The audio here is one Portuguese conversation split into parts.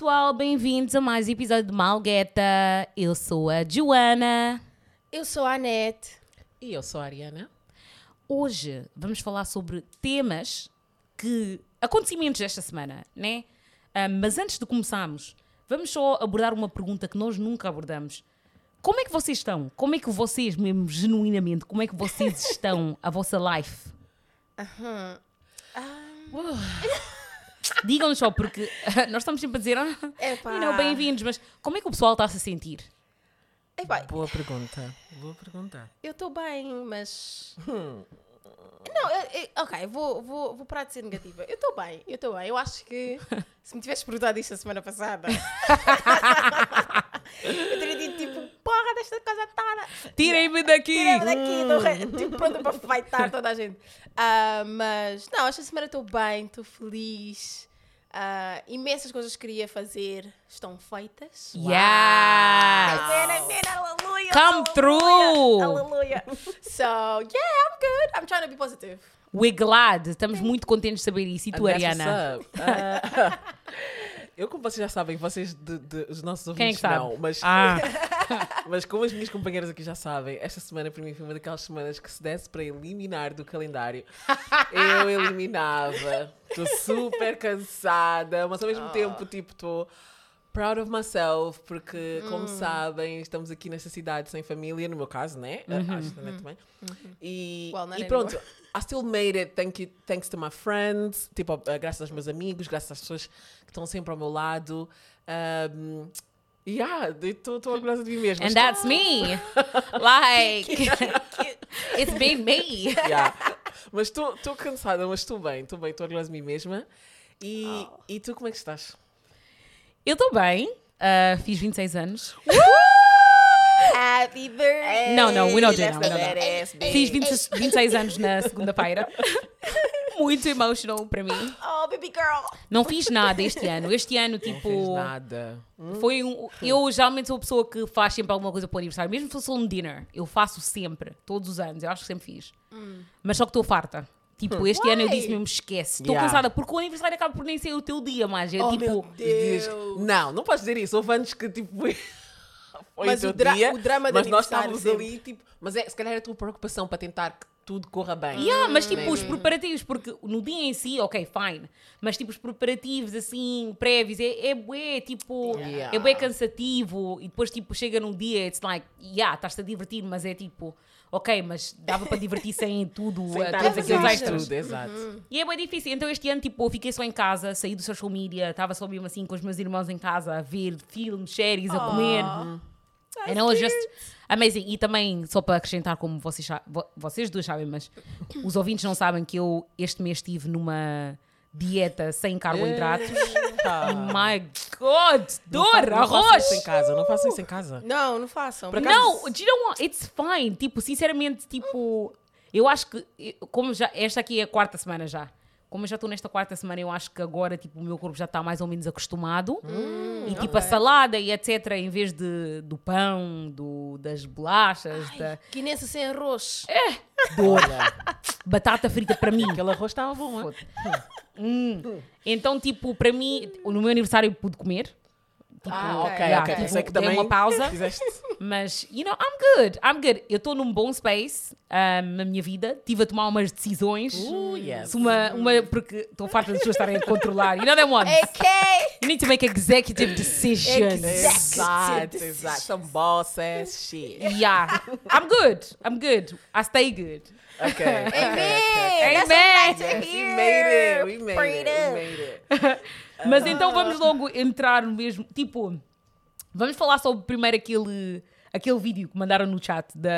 pessoal, bem-vindos a mais um episódio de Malgueta. Eu sou a Joana. Eu sou a Anete. E eu sou a Ariana. Hoje vamos falar sobre temas que. acontecimentos desta semana, né? Ah, mas antes de começarmos, vamos só abordar uma pergunta que nós nunca abordamos. Como é que vocês estão? Como é que vocês, mesmo genuinamente, como é que vocês estão a vossa life? Digam-nos só, porque nós estamos sempre a dizer, ah, Epá. know, bem-vindos, mas como é que o pessoal está-se a sentir? Epá, Boa pergunta. Boa pergunta. eu estou bem, mas. Não, eu- eu- ok, vou, vou, vou parar de ser negativa. Eu estou bem, eu estou bem. Eu acho que se me tivesse perguntado isto a semana passada, eu teria dito tipo, porra desta casa toda. Tirem-me daqui! Tira-me daqui, estou re- tipo, pronta para fightar toda a gente. Ah, mas, não, esta semana estou bem, estou feliz. Ah, imensas coisas que queria fazer estão feitas. Yes! Amen, amen, hallelujah. Come through. Hallelujah. So, yeah, I'm good. I'm trying to be positive. We're glad. Estamos muito contentes de saber isso. E tu, Ariana? Ah, eu, como vocês já sabem, vocês, de, de- os nossos Quem é que ouvintes sabe? não, mas, Ah, mas como as minhas companheiras aqui já sabem, esta semana para mim foi uma daquelas semanas que se desse para eliminar do calendário, eu eliminava. Estou super cansada, mas ao mesmo Ah. tempo, tipo, estou proud of myself, porque, como Hum. sabem, estamos aqui nesta cidade sem família, no meu caso, né? Uhum. Acho que também. também. E, Well, e pronto, anymore. I still made it, thank you, thanks to my friends, tipo, uh, graças aos meus amigos, graças às pessoas que estão sempre ao meu lado. Um, yeah, estou orgulhosa de mim mesma. and that's me. Like, it's been me. Yeah. Mas estou cansada, mas estou bem, estou bem, estou orgulhosa de mim mesma. E, Oh. e tu como é que estás? Eu estou bem. Ah, fiz 26 anos. Happy birthday. Não, não, we don't do that. Fiz 20 26 anos na segunda-feira. Muito emotional para mim. Oh, baby girl. Não fiz nada este ano. Este ano, Não fez tipo, nada. foi um. Eu geralmente sou a pessoa que faz sempre alguma coisa para o aniversário, mesmo se fosse um dinner. Eu faço sempre, todos os anos. Eu acho que sempre fiz. Mas só que estou farta. Tipo, este ano eu Why? disse mesmo: esquece. Estou Yeah. cansada, porque o aniversário acaba por nem ser o teu dia mais. É Oh, tipo. meu Diz- Deus. não, não podes dizer isso. Houve anos que tipo foi, Mas o dra- dia, o drama de mas nós estávamos sempre. ali, tipo, mas é, se calhar é a tua preocupação para tentar que tudo corra bem. Yeah, mas tipo, Né? os preparativos, porque no dia em si, ok, fine. Mas tipo, os preparativos assim, prévios, é, é bué, tipo, Yeah. é bué cansativo. E depois, tipo, chega num dia, it's like, yeah, estás-te a divertir, mas é tipo, ok, mas dava para divertir sem tudo, Sem uh, todos aqueles extras. tudo, exato. E é bem difícil. Então este ano, tipo, eu fiquei só em casa, saí do social media, estava só mesmo assim com os meus irmãos em casa a ver filmes, séries, a comer. And it was just amazing. E também, só para acrescentar, como vocês, vocês dois sabem, mas os ouvintes não sabem que eu este mês estive numa dieta sem carboidratos. Tá. My God! Não Dor! fa- não façam Arroz! isso em casa, não façam isso em casa. Não, não façam. Acaso- Não, do you know what? It's fine. Tipo, sinceramente, tipo, eu acho que, como já, esta aqui é a quarta semana já. Como eu já estou nesta quarta semana, eu acho que agora, tipo, o meu corpo já está mais ou menos acostumado. e, tipo, a salada e etc., em vez de, do pão, do, das bolachas, da Guinense sem arroz. dor. Batata frita para mim. Aquele arroz estava bom? Hum. Então, tipo, para mim, no meu aniversário eu pude comer. Tipo, Ah, ok, yeah, ok. tipo, Pensei que também uma pausa. fizeste... Mas, you know, I'm good, I'm good. Eu estou num bom space um, na minha vida. Estive a tomar umas decisões. Uh, yes. Uma, uma, porque estou farta das pessoas estarem a controlar. You know them ones? Ok. You need to make executive decisions. Exato, exato. Some boss ass shit. Yeah. I'm good. I'm good. I stay good. Ok. Amen. Amen. That's what I like to Yes, we hear. made it. We made it. Freedom. We made it. Mas então vamos logo entrar no mesmo. Tipo, vamos falar sobre primeiro aquele. Aquele vídeo que mandaram no chat da,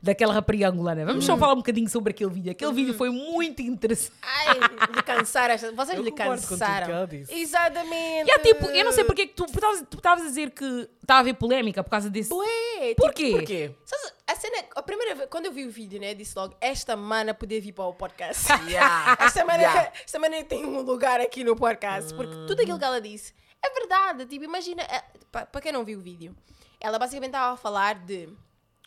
daquela rapariga angolana. Vamos só falar um bocadinho sobre aquele vídeo. Aquele vídeo foi muito interessante. Ai, lhe cansaram. Vocês Eu lhe cansaram. Exatamente. E há, tipo, eu não sei porque é que tu tu estavas a dizer que estava a haver polémica por causa desse. Ué, Por tipo, quê? Por quê? sabes, a cena, a primeira vez, quando eu vi o vídeo, né, disse logo, esta mana podia vir para o podcast. Yeah. esta, mana, Yeah. esta mana tem um lugar aqui no podcast. Porque tudo aquilo que ela disse é verdade. Tipo, imagina, para quem não viu o vídeo, ela basicamente estava a falar de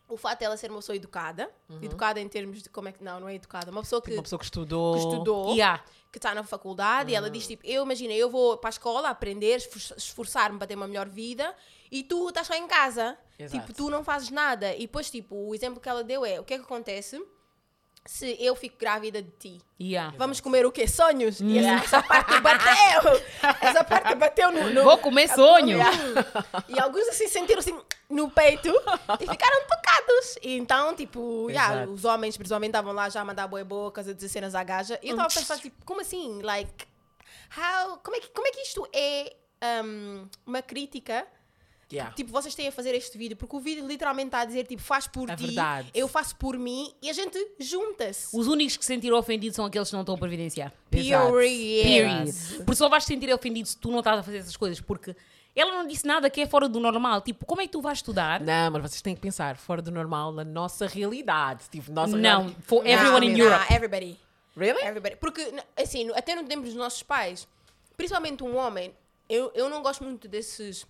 o fato dela ser uma pessoa educada, educada em termos de como é que. Não, não é educada, uma pessoa que, Tipo, uma pessoa que estudou. que estudou, Yeah. que está na faculdade, e ela diz tipo: Eu imagino, eu vou para a escola aprender, esfor- esforçar-me para ter uma melhor vida, e tu estás só em casa. Exato. Tipo, tu não fazes nada. E depois, tipo, o exemplo que ela deu é: o que é que acontece se eu fico grávida de ti? Yeah. Vamos comer o quê? Sonhos? E essa, essa parte bateu! Essa parte bateu no. no Vou comer sonho. e alguns assim sentiram assim no peito e ficaram tocados. E então, tipo, yeah, os homens principalmente estavam lá já a mandar boa bocas, a dizer cenas à gaja. E eu estava a pensar, tipo, como assim? Like, how, como, é que, como é que isto é um, uma crítica? Yeah. Tipo, vocês têm a fazer este vídeo, porque o vídeo literalmente está a dizer, tipo, faz por É ti, verdade. eu faço por mim, e a gente junta-se. Os únicos que se sentiram ofendidos são aqueles que não estão a providenciar. Period. Period. Porque só vais te sentir ofendido se tu não estás a fazer essas coisas, porque ela não disse nada que é fora do normal. Tipo, como é que tu vais estudar? Não, mas vocês têm que pensar fora do normal na nossa realidade. Tipo, nossa Não, realidade. for everyone in Nah, Europe. everybody. Really? Everybody. Porque, assim, até no tempo dos nossos pais, principalmente um homem, eu, eu não gosto muito desses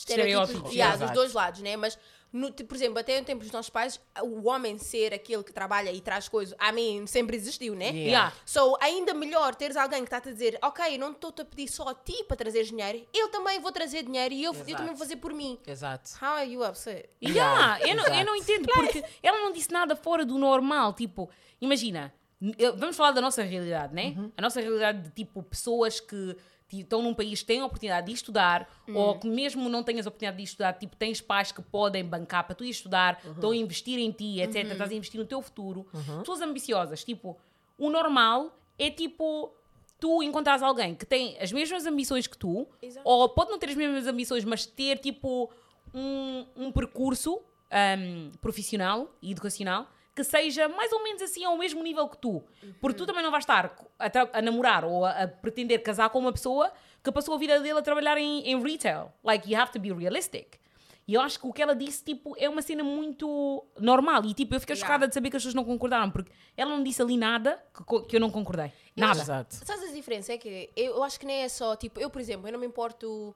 estereótipos Estereótipos, yeah, dos dois lados, né? Mas, no, por exemplo, até no tempo dos nossos pais, o homem ser aquele que trabalha e traz coisas, a mim sempre existiu, né? Yeah. Yeah. So, ainda melhor teres alguém que está-te a dizer, ok, não estou-te a pedir só a ti para trazer dinheiro, eu também vou trazer dinheiro e eu, eu também vou fazer por mim. Exato. How are you upset? Yeah, eu, não, eu não entendo, porque ela não disse nada fora do normal. Tipo, imagina, eu- vamos falar da nossa realidade, né? Uhum. A nossa realidade de tipo pessoas que estão num país que têm a oportunidade de estudar, Hum. ou que mesmo não tenhas a oportunidade de estudar, tipo, tens pais que podem bancar para tu ir estudar, Uhum. estão a investir em ti, etc. Estás a investir no teu futuro. Uhum. Pessoas ambiciosas, tipo, o normal é tipo. Tu encontrares alguém que tem as mesmas ambições que tu, Exato. ou pode não ter as mesmas ambições, mas ter tipo um, um percurso ahm, profissional e educacional que seja mais ou menos assim ao mesmo nível que tu. Porque tu também não vais estar a, a namorar ou a, a pretender casar com uma pessoa que passou a vida dele a trabalhar em, em retail. Like, you have to be realistic. E eu acho que o que ela disse, tipo, é uma cena muito normal. E, tipo, eu fiquei Yeah. chocada de saber que as pessoas não concordaram, porque ela não disse ali nada que, que eu não concordei. Nada. Exato. Sabes a diferença? É que eu, eu acho que nem é só, tipo, eu, por exemplo, eu não me importo.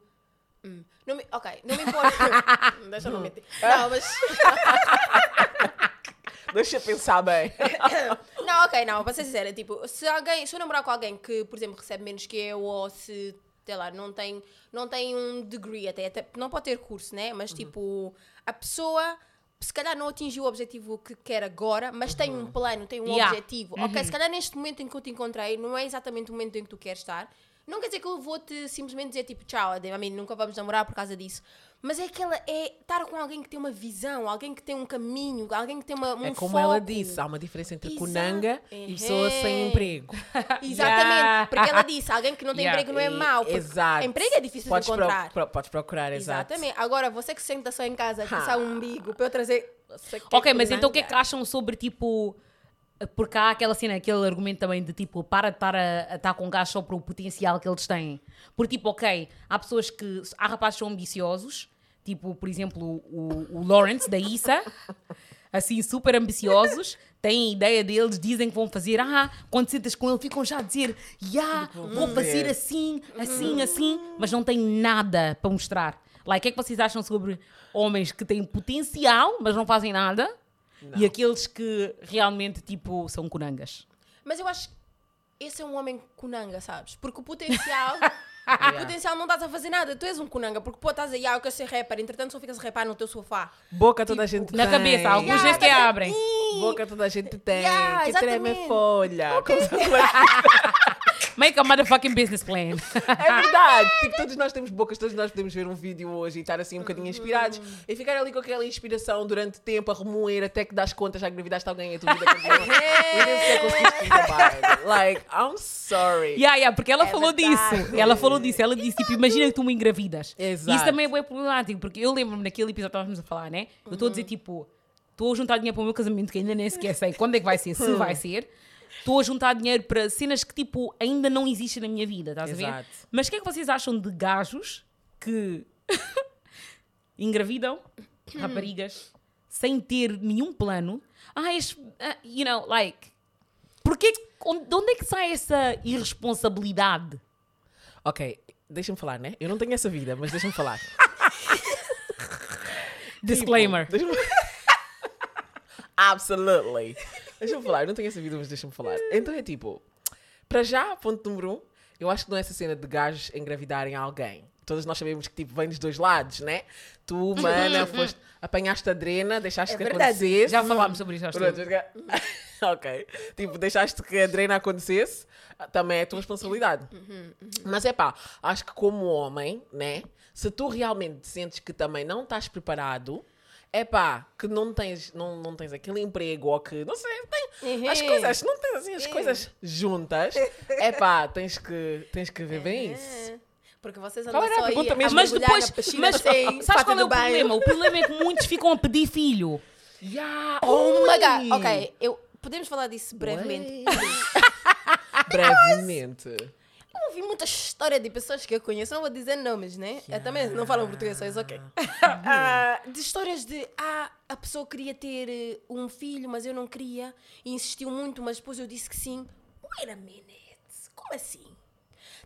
Hum, não me, ok, não me importo. Deixa eu não mentir. Não, mas. Deixa eu pensar bem. Não, ok, não, para ser sincera, tipo, se alguém, se eu namorar com alguém que, por exemplo, recebe menos que eu, ou se, sei lá, não tem, não tem um degree até, até não pode ter curso, né? Mas tipo, a pessoa se calhar não atingiu o objetivo que quer agora, mas tem um plano, tem um Yeah. objetivo. Ok, se calhar neste momento em que eu te encontrei, não é exatamente o momento em que tu queres estar. Não quer dizer que eu vou-te simplesmente dizer tipo, tchau, a mim nunca vamos namorar por causa disso. Mas é aquela, é estar com alguém que tem uma visão, alguém que tem um caminho, alguém que tem uma, um é como foco. ela disse, há uma diferença entre Exato. Kunanga e pessoa sem emprego. Exatamente, Yeah. porque ela disse, alguém que não tem Yeah. emprego não é mau. Exato. Emprego é difícil podes de encontrar. pro- pro- podes procurar, exato. Exatamente. Agora, você que senta só em casa, que é o umbigo, para eu trazer... Ok, é mas então o que é que acham sobre tipo. Porque há aquela cena, aquele argumento também de tipo, para de estar a, a estar com gás só para o potencial que eles têm. Porque tipo, ok, há pessoas que. Há rapazes que são ambiciosos, tipo, por exemplo, o, o Lawrence da ISA, assim, super ambiciosos, têm a ideia deles, dizem que vão fazer, ah, quando sentas com ele, ficam já a dizer, yeah, vou fazer assim, assim, assim, mas não têm nada para mostrar. Like, o que é que vocês acham sobre homens que têm potencial, mas não fazem nada? E aqueles que realmente, tipo, são conangas. Mas eu acho que esse é um homem kunanga, sabes? Porque o potencial... O potencial não estás a fazer nada, tu és um kunanga, porque pô, estás aí, ah, eu quero ser rapper, entretanto só ficas a rapar no teu sofá. Boca toda a gente Na tem. cabeça, alguns Yeah, tá- abrem. Boca toda a gente tem. Yeah, que treme exatamente. folha. Make a motherfucking business plan. É verdade. Tipo, todos nós temos bocas, todos nós podemos ver um vídeo hoje e estar assim um bocadinho inspirados e ficar ali com aquela inspiração durante tempo a remoer até que das contas, já engravidaste alguém e a tua vida continua. e nem. Like, I'm sorry. Yeah, yeah, porque ela É falou verdade. disso. Ela falou disso. Ela disse, tipo, imagina que tu me engravidas. Exato. Isso também é bem problemático, porque eu lembro-me naquele episódio que estávamos a falar, né? Eu estou a dizer, tipo, estou a juntar dinheiro para o meu casamento, que ainda nem sequer sei quando é que vai ser, se vai ser. Estou a juntar dinheiro para cenas que, tipo, ainda não existem na minha vida, estás a ver? Exato. Mas o que é que vocês acham de gajos que engravidam raparigas sem ter nenhum plano? Ah, este, ah, you know, like, porquê, de onde é que sai essa irresponsabilidade? Ok, deixa-me falar, né? Eu não tenho essa vida, mas deixa-me falar. Disclaimer. Deixa-me Absolutely. Deixa-me falar, eu não tenho essa vida, mas deixa-me falar. Então é tipo, para já, ponto número um, eu acho que não é essa cena de gajos engravidarem alguém. Todas nós sabemos que tipo, vem dos dois lados, né? Tu, mana, foste, apanhaste a drena, deixaste É que verdade. acontecesse. Já falámos sobre isso, acho ok. Tipo, deixaste que a drena acontecesse, também é tua responsabilidade. Mas é pá, acho que como homem, né? Se tu realmente sentes que também não estás preparado, é pá, que não tens, não, não tens aquele emprego ou que, não sei, tem, as Uhum. coisas, não tens assim as coisas juntas, é pá, tens que, tens que ver bem isso. Porque vocês andam a só aí a mesmo? Mas depois, mas sem sabes qual é o banho. problema? O problema é que muitos ficam a pedir filho. Yeah, Oh my god, ok, eu, podemos falar disso brevemente. Brevemente. Eu ouvi muita história de pessoas que eu conheço, não vou dizer nomes, né? Eu também não falam português, só isso, ok. Ah, de histórias de, ah, a pessoa queria ter eh, um filho, mas eu não queria, e insistiu muito, mas depois eu disse que sim. Wait a minute, como assim?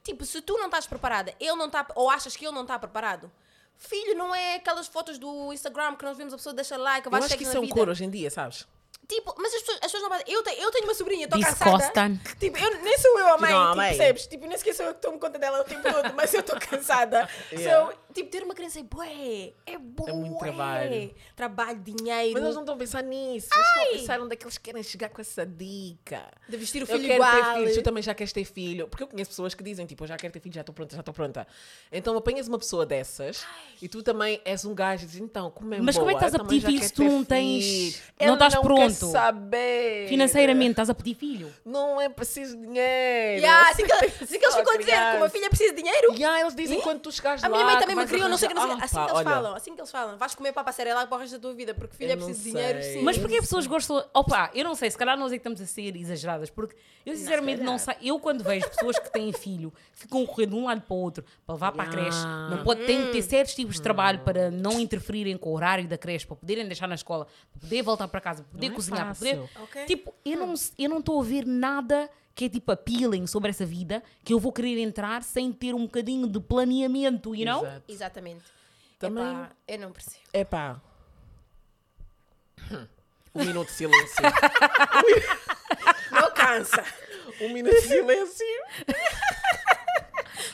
Tipo, se tu não estás preparada, ele não está, ou achas que ele não está preparado, filho não é aquelas fotos do Instagram que nós vemos a pessoa deixa like, Eu vai acho chegar que isso é um cor hoje em dia, sabes? Tipo, mas as pessoas, as pessoas não podem. Eu tenho, eu tenho uma sobrinha, estou cansada. Tipo, eu, nem sou eu a mãe, não, a tipo, mãe. percebes? Tipo, nem sequer sou eu que tomo conta dela o tempo todo, mas eu estou cansada. Yeah. So, tipo, ter uma criança é bué, é bué. É muito trabalho. Trabalho, dinheiro. Mas eles não estão a pensar nisso. Eles estão a pensar onde é que eles querem chegar com essa dica. De vestir o Eu filho quero igual. ter filhos, tu também já queres ter filho. Porque eu conheço pessoas que dizem, tipo, eu já quero ter filho, já estou pronta, já estou pronta. Então apanhas uma pessoa dessas e tu também és um gajo e dizes, então, como é Mas como é que boa, estás a eu pedir quero se tu não tens- filho." não estás? Quer saber. Financeiramente, estás a pedir filho. Não é preciso dinheiro. Yeah, assim, que, Tem assim que eles ficam a dizer que uma filha precisa de dinheiro. Yeah, eles dizem Ih? quando tu chegares A lá. minha mãe também me criou, não sei o que, não sei Assim Ah, que eles falam, assim que eles falam. Vais comer para lá para o resto da tua vida, porque filha não precisa de dinheiro, sim. Mas porquê as pessoas gostam. Opa, eu não sei, se calhar nós é que estamos a ser exageradas, porque eu sinceramente não, sei. Eu, quando vejo pessoas que têm filho, ficam a correr de um lado para o outro para levar para a creche, não pode, têm que ter certos tipos de trabalho para não interferirem com o horário da creche, para poderem deixar na escola, para poder voltar para casa, para poder Não é cozinhar, para poder. fácil. Ok. Tipo, eu não eu não estou a ver nada que é tipo appealing sobre essa vida que eu vou querer entrar sem ter um bocadinho de planeamento, you know? Exato. Exatamente. Também- Epá, eu não percebo. Epá. Um minuto de silêncio. Não cansa. Um minuto de silêncio.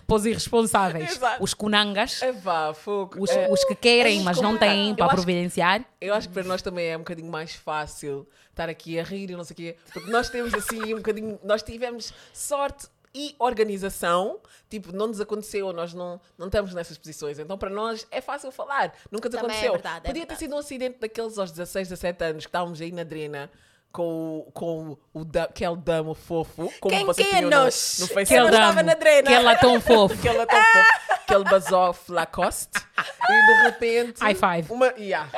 Para os irresponsáveis, Exato. os kunangas, Epá, fogo. os, É, os que querem, é mas não têm Eu para acho- providenciar. Eu acho que para nós também é um bocadinho mais fácil estar aqui a rir e não sei o quê. Porque nós temos assim um bocadinho. Nós tivemos sorte e organização. Tipo, não nos aconteceu, nós não, não estamos nessas posições. Então para nós é fácil falar. Nunca nos Também é aconteceu. verdade, é Podia ter verdade. sido um acidente daqueles aos 16, 17 anos que estávamos aí na drena. Com, o- com o da, aquele damo fofo, como Quem- vocês quem é tinham no, no? Facebook. Não estava na drena. Que ela tão fofo. Aquele é tão fofo, aquele basof Lacoste. E de repente. High five. Uma, yeah.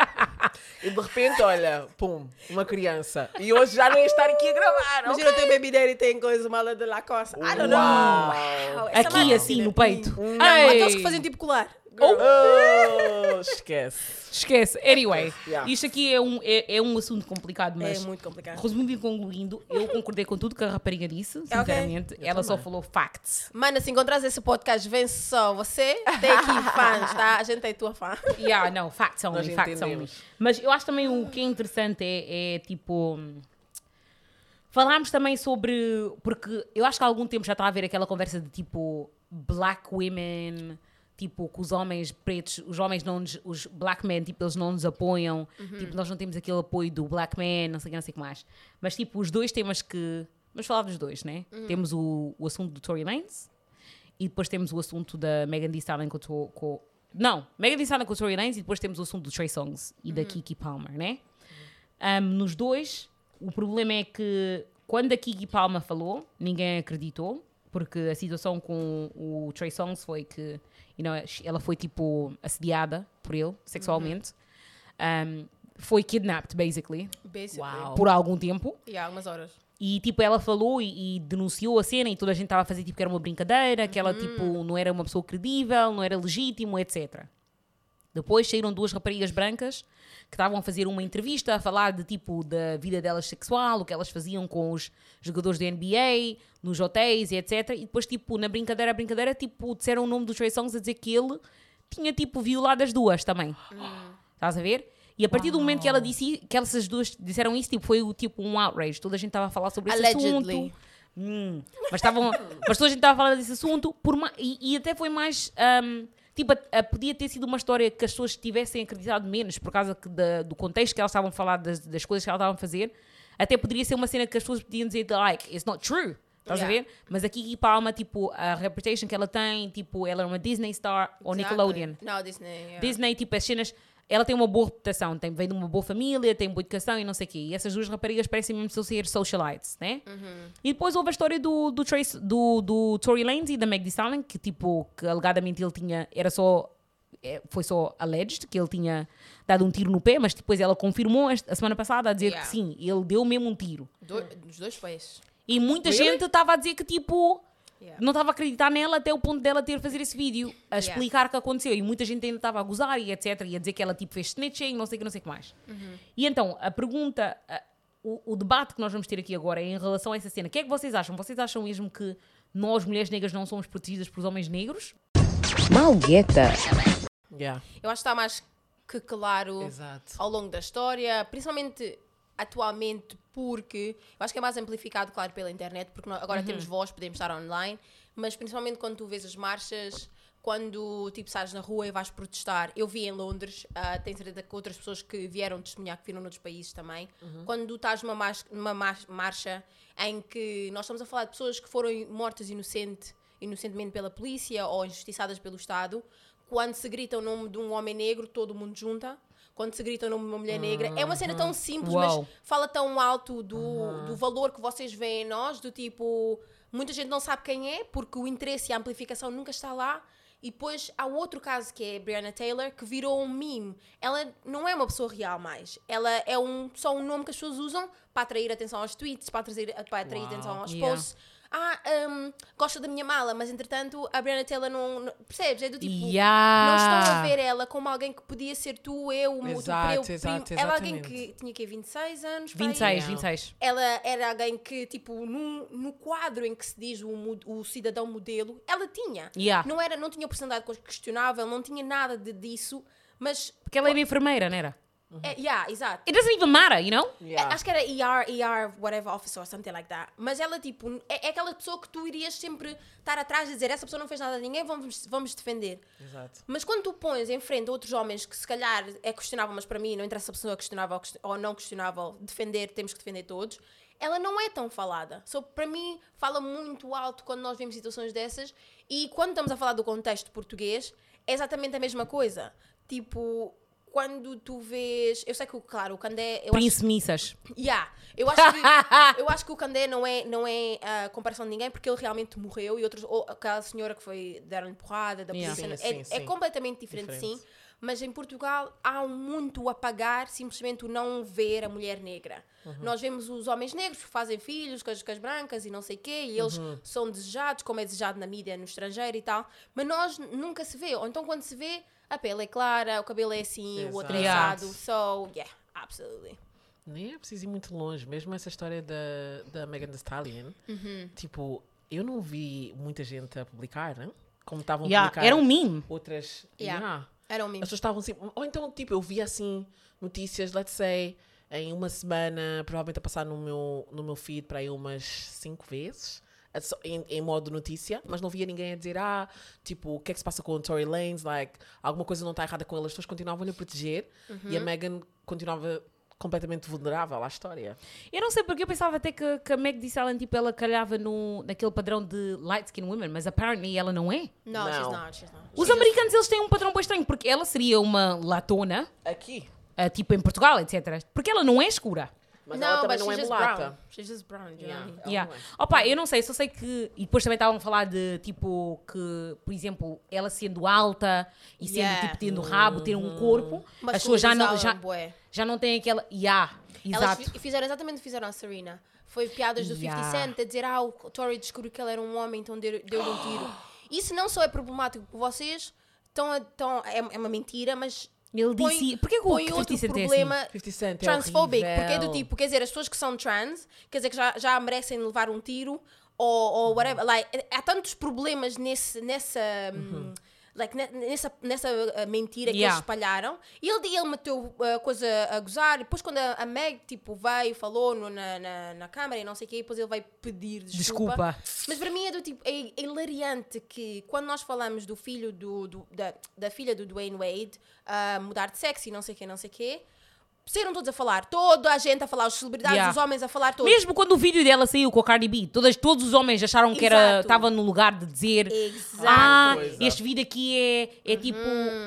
E de repente, olha, pum, uma criança. E hoje já não ia estar aqui a gravar. Imagina ok? o teu baby daddy tem coisa mala de Lacoste. I don't know. Uau. Uau, Aqui, assim, no peito. Não, Ei! aqueles que fazem tipo colar. Oh, esquece. Esquece. Anyway, Yeah. isto aqui é um, é, é um assunto complicado, É mas muito complicado. resumindo e concluindo, eu concordei com tudo que a rapariga disse, sinceramente. Ela só falou facts. Mano, se encontrares esse podcast, vem só. Você tem aqui fãs, tá? A gente é tua fã. Yeah, não, facts only, facts only. Mas eu acho também o que é interessante é, é tipo. Falámos também sobre. Porque eu acho que há algum tempo já está a haver aquela conversa de tipo black women, tipo que os homens pretos, os homens não nos, os black men, tipo, eles não nos apoiam, tipo, nós não temos aquele apoio do black man, não sei o que, não sei o que mais. Mas tipo, os dois temas que. Vamos falar dos dois, né? Temos o, o assunto do Tory Lanez e depois temos o assunto da Megan Thee Stallion com, com não, Megan Thee Stallion com o Tory Lanez e depois temos o assunto do Trey Songs e da Kiki Palmer, né? Um, nos dois, o problema é que quando a Kiki Palmer falou, ninguém acreditou, porque a situação com o Trey Songs foi que you know, ela foi tipo assediada por ele sexualmente. Um, foi kidnapped, basically, Basically. por algum tempo. E há algumas horas. E tipo, ela falou e, e denunciou a cena e toda a gente estava a fazer tipo que era uma brincadeira, que ela tipo não era uma pessoa credível, não era legítimo, etc. Depois saíram duas raparigas brancas que estavam a fazer uma entrevista a falar de tipo da vida delas sexual, o que elas faziam com os jogadores da NBA, nos hotéis e etc. E depois tipo na brincadeira, a brincadeira, tipo disseram o nome do Trey Songz a dizer que ele tinha tipo violado as duas também. Estás a ver? E a partir do momento que ela disse que essas duas disseram isso, tipo, foi tipo um outrage. Toda a gente estava a falar sobre esse Allegedly. assunto. Hum, mas estavam, mas toda a gente estava a falar desse assunto por ma- e, e até foi mais ahm, tipo, a- a- podia ter sido uma história que as pessoas tivessem acreditado menos por causa que da- do contexto que elas estavam a falar das, das coisas que elas estavam a fazer. Até poderia ser uma cena que as pessoas podiam dizer like, it's not true. Estás a Yeah. ver? Mas aqui palma, tipo, a reputation que ela tem, tipo, ela é uma Disney star ou Exactly. Nickelodeon. Não, Disney. yeah. Disney, tipo, as cenas. Ela tem uma boa reputação, tem, vem de uma boa família, tem boa educação e não sei o quê. E essas duas raparigas parecem mesmo ser socialites, né? E depois houve a história do, do, Trace, do, do Tory Lanez e da Meg Thee Stallion, que tipo, que alegadamente ele tinha, era só, é, foi só alleged, que ele tinha dado um tiro no pé, mas depois ela confirmou a semana passada a dizer Yeah. que sim, ele deu mesmo um tiro. Do- Dos dois pés. E muita Really? gente estava a dizer que tipo, Yeah. não estava a acreditar nela até o ponto dela ter fazer esse vídeo, a Yeah. explicar o que aconteceu. E muita gente ainda estava a gozar e etc. E a dizer que ela tipo fez snitching, não sei o que, não sei o que mais. E então, a pergunta, a- o, o debate que nós vamos ter aqui agora é em relação a essa cena. O que é que vocês acham? Vocês acham mesmo que nós, mulheres negras, não somos protegidas por homens negros? Malgueta. Yeah, Eu acho que está mais que claro exato. ao longo da história, principalmente atualmente, porque eu acho que é mais amplificado, claro, pela internet, porque agora temos voz, podemos estar online, mas principalmente quando tu vês as marchas, quando tipo sais na rua e vais protestar. Eu vi em Londres, ah, tenho certeza que outras pessoas que vieram testemunhar, que viram noutros países também, quando tu estás numa, mas- numa mas- marcha em que nós estamos a falar de pessoas que foram mortas inocente, inocentemente pela polícia ou injustiçadas pelo Estado, quando se grita o nome de um homem negro, todo mundo junta. Quando se grita o nome de uma mulher negra. É uma cena tão simples, mas fala tão alto do, do valor que vocês veem em nós, do tipo, muita gente não sabe quem é, porque o interesse e a amplificação nunca está lá. E depois há outro caso que é a Breonna Taylor, que virou um meme. Ela não é uma pessoa real mais. Ela é um, só um nome que as pessoas usam para atrair atenção aos tweets, para atrair, para atrair Uau. atenção aos Yeah. posts. Ah, hum, gosta da minha mala, mas entretanto a Breonna Taylor não. não- percebes? É do tipo. Yeah. Não estão a ver ela como alguém que podia ser tu, eu, o Exato, teu exato, primo. Ela é alguém que tinha que 26 anos. para aí. 26, Yeah. 26. Ela era alguém que, tipo, no, no quadro em que se diz o, o cidadão modelo, ela tinha. Yeah. Não, era, não tinha personalidade questionável, não tinha nada de, disso, mas. Porque ela era enfermeira, não era? É, yeah, exato. It doesn't even matter, you know? Yeah. É, Acho que era ER, ER, whatever officer or something like that. Mas ela, tipo, é, é aquela pessoa que tu irias sempre estar atrás e dizer: essa pessoa não fez nada a ninguém, vamos, vamos defender. Exato. Mas quando tu pões em frente outros homens que se calhar é questionável, mas para mim não interessa se a pessoa questionável ou quest- ou não questionável, defender, temos que defender todos, ela não é tão falada. So, para mim, fala muito alto quando nós vemos situações dessas e quando estamos a falar do contexto português, é exatamente a mesma coisa. Tipo, quando tu vês. Eu sei que, claro, o Candé. Eu acho Príncipe Missas. Yeah. Eu acho que, eu acho que o Candé não é, não é a comparação de ninguém porque ele realmente morreu e outros, ou aquela senhora que foi deram-lhe porrada da Yeah. polícia. Sim, é, sim, é sim. completamente diferente, Diferente. sim. Mas em Portugal há muito apagar simplesmente o não ver a mulher negra. Uhum. Nós vemos os homens negros que fazem filhos com as, com as brancas e não sei o quê, e eles Uhum. são desejados, como é desejado na mídia no estrangeiro e tal. Mas nós nunca se vê. Ou então quando se vê, a pele é clara, o cabelo é assim, o outro é Exato. assado. So, yeah, absolutely. Nem é preciso ir muito longe. Mesmo essa história da, da Megan Thee Stallion. Uhum. Tipo, eu não vi muita gente a publicar, né? Como estavam a Yeah, publicar Era um meme. outras... Yeah. Yeah. Era o As mesmo. pessoas estavam assim... Ou então, tipo, eu vi assim notícias, let's say, em uma semana, provavelmente a passar no meu, no meu feed para aí umas cinco vezes. Em, em modo notícia, mas não via ninguém a dizer, ah, tipo, o que é que se passa com o Tory Lanez, like, alguma coisa não está errada com ele, as pessoas continuavam-lhe a proteger e a Megan continuava completamente vulnerável à história. Eu não sei porque eu pensava até que, que a Meg Thee Stallion, tipo, ela calhava no, naquele padrão de light skin women, mas apparently ela não é. Não, she's Não. not, she's not. Os americanos, eles têm um padrão bem estranho, porque ela seria uma latona, Aqui. ah, tipo em Portugal, etc. Porque ela não é escura. Mas não, ela também não é mulata. brown. She's just brown, you know Yeah. Ela Yeah. não é. Opa, eu não sei, só sei que. E depois também estavam a falar de tipo que, por exemplo, ela sendo alta e sendo Yeah. tipo tendo rabo, ter um corpo, Mas as pessoas já não, já, bué. já não têm aquela. Yeah, Elas exato. fizeram exatamente o que fizeram a Serena. Foi piadas do 50 Yeah. Cent a dizer, ah, o Tory descobriu que ele era um homem, então deu- deu-lhe um tiro. Isso não só é problemático para vocês, tão, a- tão, é, é uma mentira, mas Ele põe- disse. Porquê que o põe 50 outro Cent é assim? problema 50 Cent é transphobic, porque é do tipo, quer dizer, as pessoas que são trans, quer dizer que já, já merecem levar um tiro ou, ou whatever. Like, há tantos problemas nesse, nessa, hum, like, ne- nessa, nessa uh, mentira que Yeah. eles espalharam. E ele, ele meteu a coisa a gozar. E depois, quando a, a Meg tipo, veio, falou no- na, na, na câmara e não sei o quê, depois ele vai pedir desculpa. Desculpa. Mas para mim é do tipo, é, é hilariante que quando nós falamos do filho do, do- da, da filha do Dwayne Wade ah, mudar de sexo e não sei o quê, não sei o quê, saíram todos a falar, toda a gente a falar, os celebridades, Yeah. os homens a falar todos. Mesmo quando o vídeo dela saiu com a Cardi B, todas, todos os homens acharam que era Exato. estava no lugar de dizer Exato. ah, este vídeo aqui é, é tipo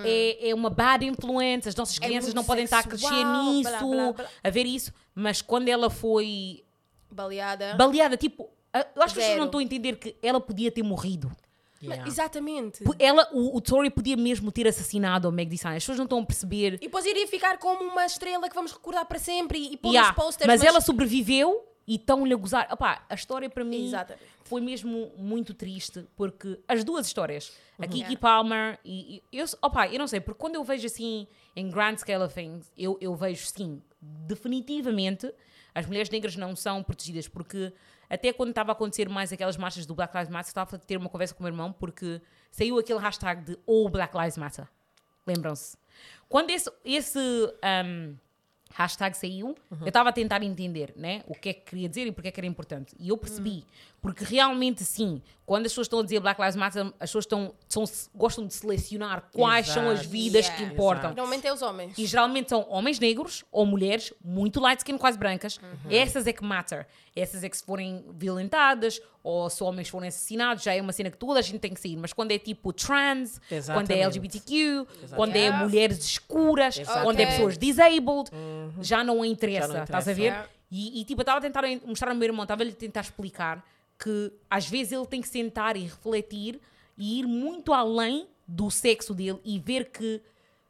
é, é uma bad influence, as nossas crianças muito não podem estar a crescer sexual, nisso, blá, blá, blá. a ver isso, mas quando ela foi Baleada. baleada, tipo, a- eu acho que as pessoas Zero. não estão a entender que ela podia ter morrido. Mas- Yeah. Exatamente. Ela, o, o Tory podia mesmo ter assassinado a Meg Thee Stallion. As pessoas não estão a perceber. E depois iria ficar como uma estrela que vamos recordar para sempre e, e pôr Yeah, nos posters. mas, ela sobreviveu e estão-lhe a gozar. Opá, a história para mim Exatamente. foi mesmo muito triste, porque as duas histórias, a Kiki Yeah. Palmer e, e eu, opá, eu não sei, porque quando eu vejo assim em grand scale of things, eu, eu vejo sim, definitivamente as mulheres negras não são protegidas, porque até quando estava a acontecer mais aquelas marchas do Black Lives Matter, estava a ter uma conversa com o meu irmão, porque saiu aquele hashtag de All Black Lives Matter. Lembram-se? Quando esse, esse um, hashtag saiu, eu estava a tentar entender né, o que é que queria dizer e porque é que era importante. E eu percebi, porque realmente sim, quando as pessoas estão a dizer Black Lives Matter, as pessoas estão, são, gostam de selecionar quais são as Exato. vidas Yeah. que importam. Normalmente é os homens. E geralmente são homens negros ou mulheres muito light skin, quase brancas. Uhum. Essas é que matter. Essas é que se forem violentadas ou se homens forem assassinados, já é uma cena que toda a gente tem que sair. Mas quando é tipo trans, quando é Exatamente. LGBTQ, quando é Yeah. mulheres escuras, Exato. quando é Ok. pessoas disabled, já não interessa. Já não Estás a interessa. ver? Yeah. E, e, tipo, eu estava a tentar mostrar ao meu irmão, estava-lhe a tentar explicar que às vezes ele tem que sentar e refletir e ir muito além do sexo dele e ver que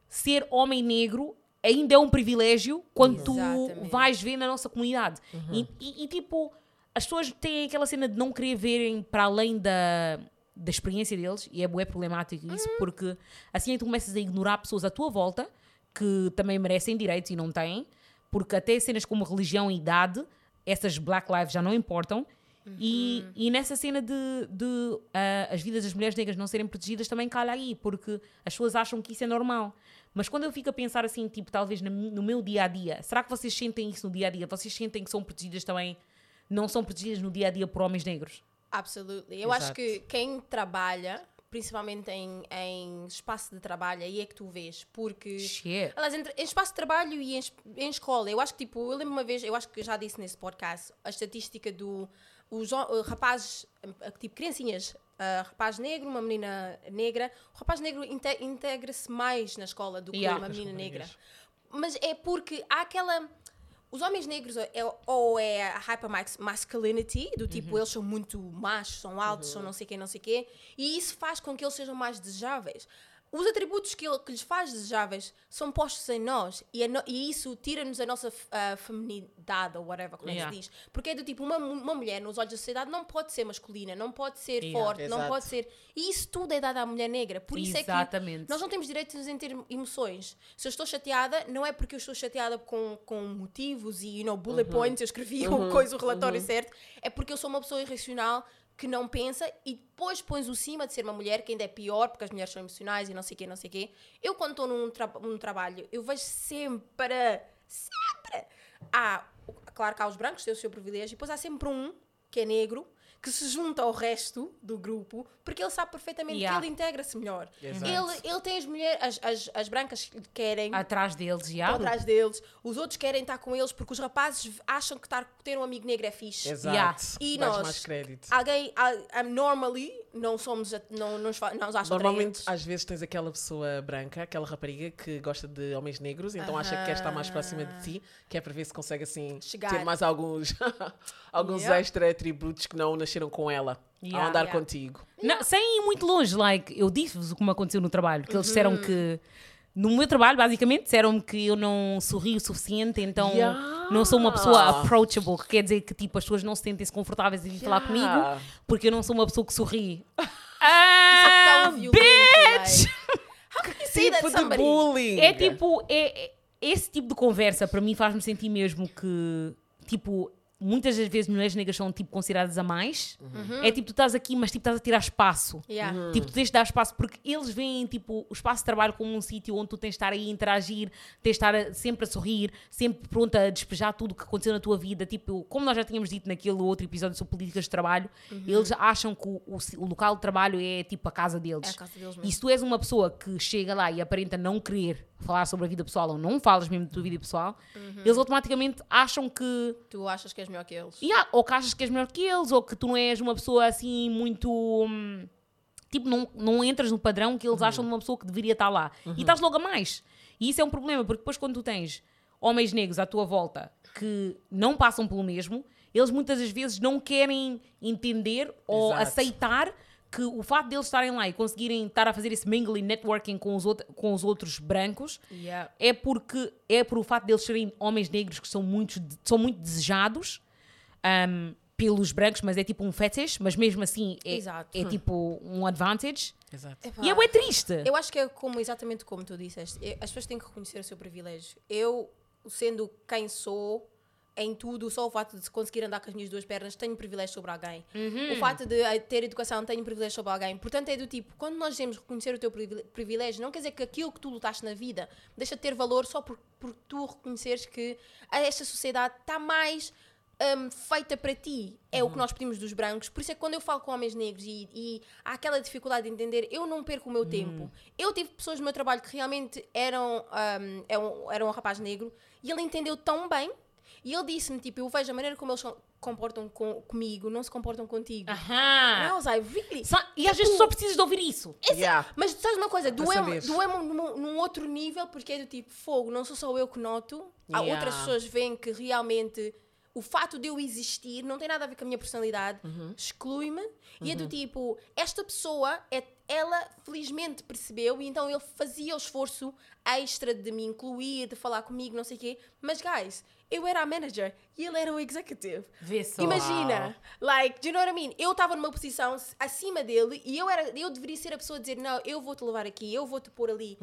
ser homem negro ainda é um privilégio quando tu Exatamente. vais ver na nossa comunidade. E, e- e, tipo, as pessoas têm aquela cena de não querer verem para além da, da experiência deles e é bué problemático isso porque assim é tu começas a ignorar pessoas à tua volta que também merecem direitos e não têm, porque até cenas como religião e idade, essas Black Lives já não importam. E, e nessa cena de, de ah, as vidas das mulheres negras não serem protegidas também calha aí, porque as pessoas acham que isso é normal. Mas quando eu fico a pensar assim, tipo, talvez no meu dia a dia, será que vocês sentem isso no dia a dia? Vocês sentem que são protegidas também, não são protegidas no dia a dia por homens negros? Absolutely. Eu acho Exato. que quem trabalha, principalmente em, em espaço de trabalho, aí é que tu vês. Porque. Shit. Aliás, entre- em espaço de trabalho e em, em escola, eu acho que, tipo, eu lembro uma vez, eu acho que eu já disse nesse podcast, a estatística do. Os uh, rapazes, uh, tipo, criancinhas, uh, rapaz negro, uma menina negra, o rapaz negro inte- integra-se mais na escola do que Yeah. uma menina negra. Mas é porque há aquela. Os homens negros é, ou é a hyper masculinity, do tipo, eles são muito machos, são altos, são não sei quê, não sei quê, e isso faz com que eles sejam mais desejáveis. Os atributos que, ele, que lhes faz desejáveis são postos em nós e, no- e isso tira-nos a nossa ah, feminidade ou whatever, como é Yeah. que se diz. Porque é do tipo, uma, uma mulher nos olhos da sociedade não pode ser masculina, não pode ser Yeah. forte, não Exato. pode ser. E isso tudo é dado à mulher negra. Por isso é Exatamente. que nós não temos direitos em ter emoções. Se eu estou chateada, não é porque eu estou chateada com, com motivos e you know, bullet points, eu escrevi o coisa, o relatório certo, é porque eu sou uma pessoa irracional que não pensa e depois pões o cima de ser uma mulher, que ainda é pior, porque as mulheres são emocionais e não sei o quê, não sei o quê. Eu, quando estou num, tra num trabalho, eu vejo sempre, sempre. Há, claro que há os brancos, têm o seu privilégio, e depois há sempre um, que é negro, que se junta ao resto do grupo, porque ele sabe perfeitamente Yeah. que ele integra-se melhor. Exato. Ele, ele tem as mulheres, as, as, as brancas que querem Atrás deles, já. atrás deles, os outros querem estar com eles porque os rapazes acham que estar, ter um amigo negro é fixe. Exato. Yeah. E Dás nós, mais crédito. alguém, normally, não somos, não, não, nos acham Normalmente, atraentes. às vezes, tens aquela pessoa branca, aquela rapariga que gosta de homens negros, então acha que quer estar mais próxima de ti, que é para ver se consegue, assim, Chegar. ter mais alguns, alguns Yeah. extra atributos que não nasceram com ela, Yeah. a andar Yeah. contigo. Não, sem ir muito longe, like, eu disse-vos o que me aconteceu no trabalho, que eles Uhum. disseram que no meu trabalho, basicamente, disseram que eu não sorri o suficiente, então Yeah. não sou uma pessoa approachable, que quer dizer que tipo, as pessoas não se sentem-se confortáveis em vir falar comigo, Yeah. porque eu não sou uma pessoa que sorri. Ah, é tão violento, bitch! like. How can you say that Tipo de bullying. É tipo, é, é- esse tipo de conversa para mim faz-me sentir mesmo que, tipo, muitas das vezes mulheres negras são tipo consideradas a mais. É tipo, tu estás aqui, mas tipo, estás a tirar espaço. Yeah. Tipo, tu tens de dar espaço porque eles veem tipo, o espaço de trabalho como um sítio onde tu tens de estar aí a interagir, tens de estar a- sempre a sorrir, sempre pronta a despejar tudo o que aconteceu na tua vida. Tipo, como nós já tínhamos dito naquele outro episódio sobre políticas de trabalho, eles acham que o, o o local de trabalho é tipo a casa deles. É a casa deles E mesmo. se tu és uma pessoa que chega lá e aparenta não querer falar sobre a vida pessoal ou não falas mesmo da tua vida pessoal, eles automaticamente acham que Tu achas que és melhor que eles. Yeah, ou que achas que és melhor que eles, ou que tu não és uma pessoa assim muito. hum, tipo, não, não entras no padrão que eles acham de uma pessoa que deveria estar lá. E estás logo a mais. E isso é um problema, porque depois, quando tu tens homens negros à tua volta que não passam pelo mesmo, eles muitas das vezes não querem entender ou Exato. aceitar que o facto deles estarem lá e conseguirem estar a fazer esse mingling networking com os, outro, com os outros brancos Yeah. é porque é por o facto deles serem homens negros que são muito, são muito desejados um, pelos brancos, mas é tipo um fetish, mas mesmo assim é, é tipo um advantage. Exato. Epá. E é bem triste. Eu acho que é como, exatamente como tu disseste. As pessoas têm que reconhecer o seu privilégio. Eu, sendo quem sou, em tudo, só o fato de conseguir andar com as minhas duas pernas, tenho privilégio sobre alguém. O fato de eh, ter educação, tenho privilégio sobre alguém. Portanto, é do tipo, quando nós dizemos reconhecer o teu privilégio, não quer dizer que aquilo que tu lutaste na vida deixa de ter valor só por, por tu reconheceres que esta sociedade está mais hum, feita para ti. É o que nós pedimos dos brancos. Por isso é que quando eu falo com homens negros e, e há aquela dificuldade de entender, eu não perco o meu tempo. Eu tive pessoas no meu trabalho que realmente eram, hum, eram, eram um rapaz negro e ele entendeu tão bem. E ele disse-me, tipo, eu vejo a maneira como eles comportam com, comigo, não se comportam contigo. Aham. was like, really? Sa- E às vezes tu só precisas de ouvir isso. Yeah. Mas sabes uma coisa, saberes. doeu num, num outro nível, porque é do tipo, fogo, não sou só eu que noto, há Yeah. outras pessoas veem que realmente o fato de eu existir não tem nada a ver com a minha personalidade, Uhum. exclui-me, e é do tipo, esta pessoa, é, ela felizmente percebeu, e então ele fazia o esforço extra de me incluir, de falar comigo, não sei o quê, mas guys, eu era a manager e ele era o executive. Vê só. Imagina, like, do you know what I mean? Eu estava numa posição acima dele e eu era, eu deveria ser a pessoa a dizer não, eu vou te levar aqui, eu vou te pôr ali.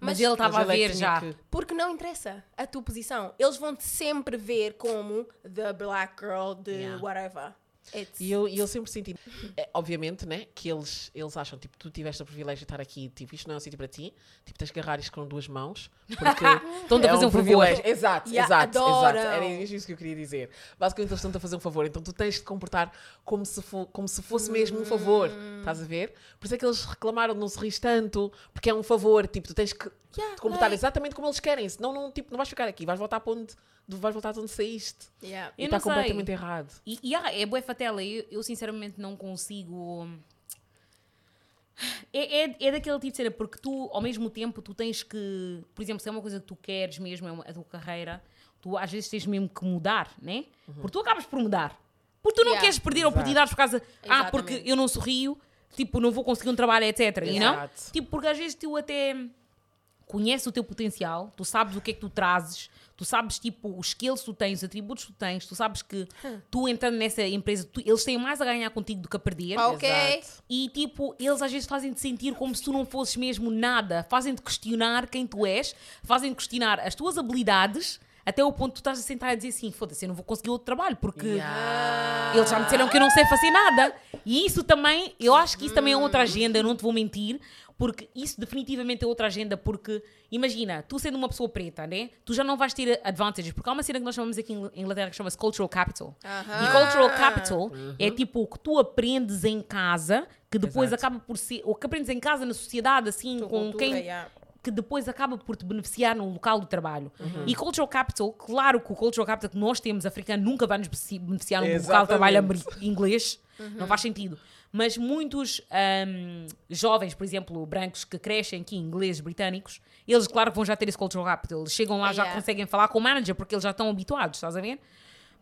Mas, ele estava a Mas ele é que ver tinha já. que- Porque não interessa a tua posição. Eles vão te sempre ver como the black girl de Yeah. whatever. It's- E eu, eu sempre senti, é, obviamente, né, que eles, eles acham, tipo, tu tiveste o privilégio de estar aqui, tipo, isto não é um sítio para ti, tipo, tens que agarrar isto com duas mãos, porque Estão-te a é fazer um favor. privilégio. Exato, Yeah, exato, adoram. exato. Era isso que eu queria dizer. Basicamente, eles estão-te a fazer um favor, então tu tens de te comportar como se, como se fosse mesmo um favor, estás a ver? Por isso é que eles reclamaram não se rir tanto, porque é um favor, tipo, tu tens que Yeah, te comportar like- exatamente como eles querem, senão não, tipo, não vais ficar aqui, vais voltar para onde, vais voltar de onde saíste. Yeah. E está não sei. completamente errado. E, e ah, é bué fatela. Eu, eu sinceramente não consigo. É, é, é daquele tipo de cena, porque tu, ao mesmo tempo, tu tens que. Por exemplo, se é uma coisa que tu queres mesmo, é uma, a tua carreira, tu às vezes tens mesmo que mudar, né? Porque tu acabas por mudar. Porque tu não Yeah. queres perder oportunidades por causa. Ah, Exatamente. porque eu não sorrio, tipo, não vou conseguir um trabalho, etc. Know? Exato. Tipo, porque às vezes tu até conheces o teu potencial, tu sabes o que é que tu trazes, tu sabes tipo os skills que tu tens, os atributos que tu tens, tu sabes que tu entrando nessa empresa, tu- eles têm mais a ganhar contigo do que a perder. Ah, Ok. Exato. E tipo, eles às vezes fazem-te sentir como se tu não fosses mesmo nada, fazem-te questionar quem tu és, fazem-te questionar as tuas habilidades, até o ponto de tu estás a sentar e dizer assim: foda-se, eu não vou conseguir outro trabalho, porque Yeah. eles já me disseram que eu não sei fazer nada. E isso também, eu acho que isso também é outra agenda, eu não te vou mentir, porque isso definitivamente é outra agenda, porque imagina, tu sendo uma pessoa preta, né? Tu já não vais ter advantages, porque há uma cena que nós chamamos aqui em Inglaterra que chama-se cultural capital. Aham. E cultural capital é tipo o que tu aprendes em casa, que depois Exato. acaba por ser, ou que aprendes em casa na sociedade, assim, Tua com cultura, quem yeah. que depois acaba por te beneficiar no local do trabalho. Uhum. E cultural capital, claro que o cultural capital que nós temos africano nunca vai nos benefici- beneficiar no local de trabalho inglês, Uhum. não faz sentido. Mas muitos ahm, jovens, por exemplo, brancos que crescem aqui, ingleses, britânicos, eles, claro, que vão já ter esse cultural capital. Eles chegam lá, já Yeah. conseguem falar com o manager porque eles já estão habituados, estás a ver?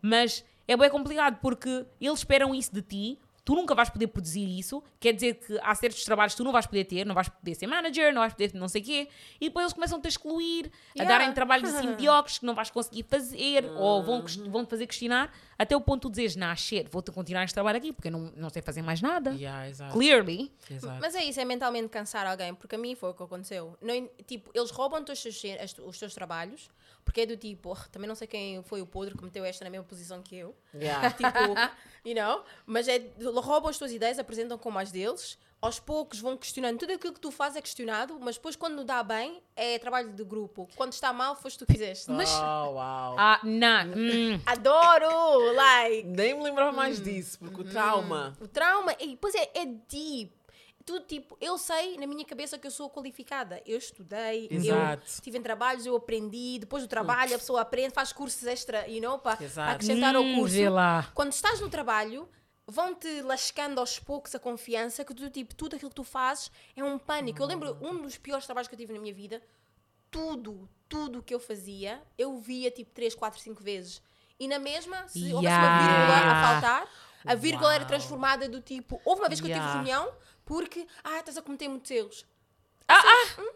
Mas é bem complicado porque eles esperam isso de ti, tu nunca vais poder produzir isso, quer dizer que há certos trabalhos que tu não vais poder ter, não vais poder ser manager, não vais poder não sei o quê, e depois eles começam-te a excluir, a Yeah. darem trabalhos assim mediocres que não vais conseguir fazer, ou vão, ques- vão te fazer questionar, até o ponto de tu dizes, nah, shit, vou-te continuar este trabalho aqui, porque eu não, não sei fazer mais nada. Yeah, exato. Clearly. exato. Mas é isso, é mentalmente cansar alguém, porque a mim foi o que aconteceu. Não tipo, eles roubam-te os, teus os teus trabalhos, porque é do tipo, "Oh, também não sei quem foi o podre que meteu esta na mesma posição que eu. Yeah. tipo, you know? Mas é, roubam as tuas ideias, apresentam como as deles, aos poucos vão questionando. Tudo aquilo que tu fazes é questionado, mas depois quando dá bem, é trabalho de grupo. Quando está mal, foste tu que fizeste. Mas- Oh, uau. Ah, não. hum. Adoro! Like, Nem me lembrava mais disso, porque o trauma. O trauma, e depois é, é deep. Tudo tipo, eu sei na minha cabeça que eu sou qualificada. Eu estudei, Exato. eu estive em trabalhos, eu aprendi. Depois do trabalho, a pessoa aprende, faz cursos extra, you know, para acrescentar ao Hum, curso. vê lá. Quando estás no trabalho, vão-te lascando aos poucos a confiança que tu, tipo, tudo aquilo que tu fazes é um pânico. Eu lembro um dos piores trabalhos que eu tive na minha vida, tudo, tudo que eu fazia, eu via tipo 3, 4, 5 vezes. E na mesma, se houvesse uma Yeah. vírgula a faltar, a vírgula era Uau. transformada do tipo. Houve uma vez que eu Yeah. tive reunião porque, ah, estás a cometer muitos erros.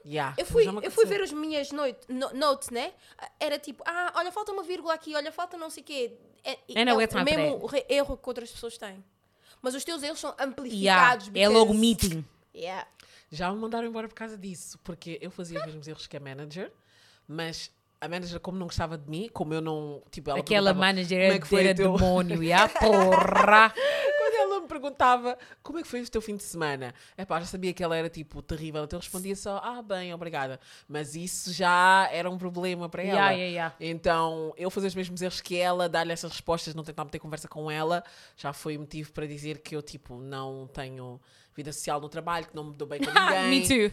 Yeah. Eu fui, me eu fui ver as minhas noite, no- notes, né? Era tipo, ah, olha, falta uma vírgula aqui, olha, falta não sei o quê. É, know é it's o not mesmo re- erro que outras pessoas têm. Mas os teus erros são Yeah. amplificados. É logo meeting. Yeah. Já me mandaram embora por causa disso, porque eu fazia os mesmos erros que a manager, mas a manager, como não gostava de mim, como eu não. Tipo, ela Aquela manager como é que foi era o teu- demónio, e a porra. Perguntava como é que foi o teu fim de semana, é pá, já sabia que ela era tipo terrível, então eu respondia só, ah, bem, obrigada. Mas isso já era um problema para ela. Yeah, yeah, yeah. Então, eu fazer os mesmos erros que ela, dar-lhe essas respostas, não tentar meter conversa com ela, já foi motivo para dizer que eu, tipo, não tenho vida social no trabalho, que não me dou bem com ninguém. Me too.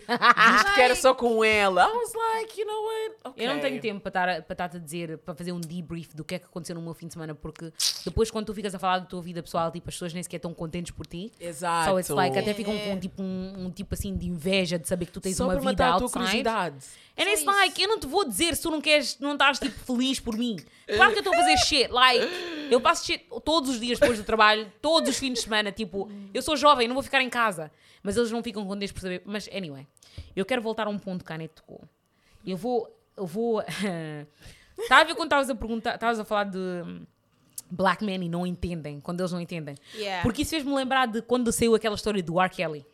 Visto que era só com ela. I was like, you know what? Okay. Eu não tenho tempo para estar, para estar a dizer, para fazer um debrief do que é que aconteceu no meu fim de semana, porque depois, quando tu ficas a falar da tua vida pessoal, tipo, as pessoas nem sequer estão contentes por ti. Exato. So it's like, até ficam com tipo, um, um tipo assim de inveja de saber que tu tens Só uma para vida matar a tua outside. curiosidade. And Só it's like, eu não te vou dizer se tu não queres, não estás tipo feliz por mim. Claro que eu estou a fazer shit. Like, eu passo shit todos os dias depois do trabalho, todos os fins de semana. Tipo, eu sou jovem, não vou ficar em casa. Mas eles não ficam contentes por saber. Mas anyway, eu quero voltar a um ponto que a Anete tocou. Eu vou. Eu vou. Estava a ver quando estavas a perguntar, estavas a falar de hum, black men e não entendem, quando eles não entendem. Yeah. Porque isso fez-me lembrar de quando saiu aquela história do R. Kelly.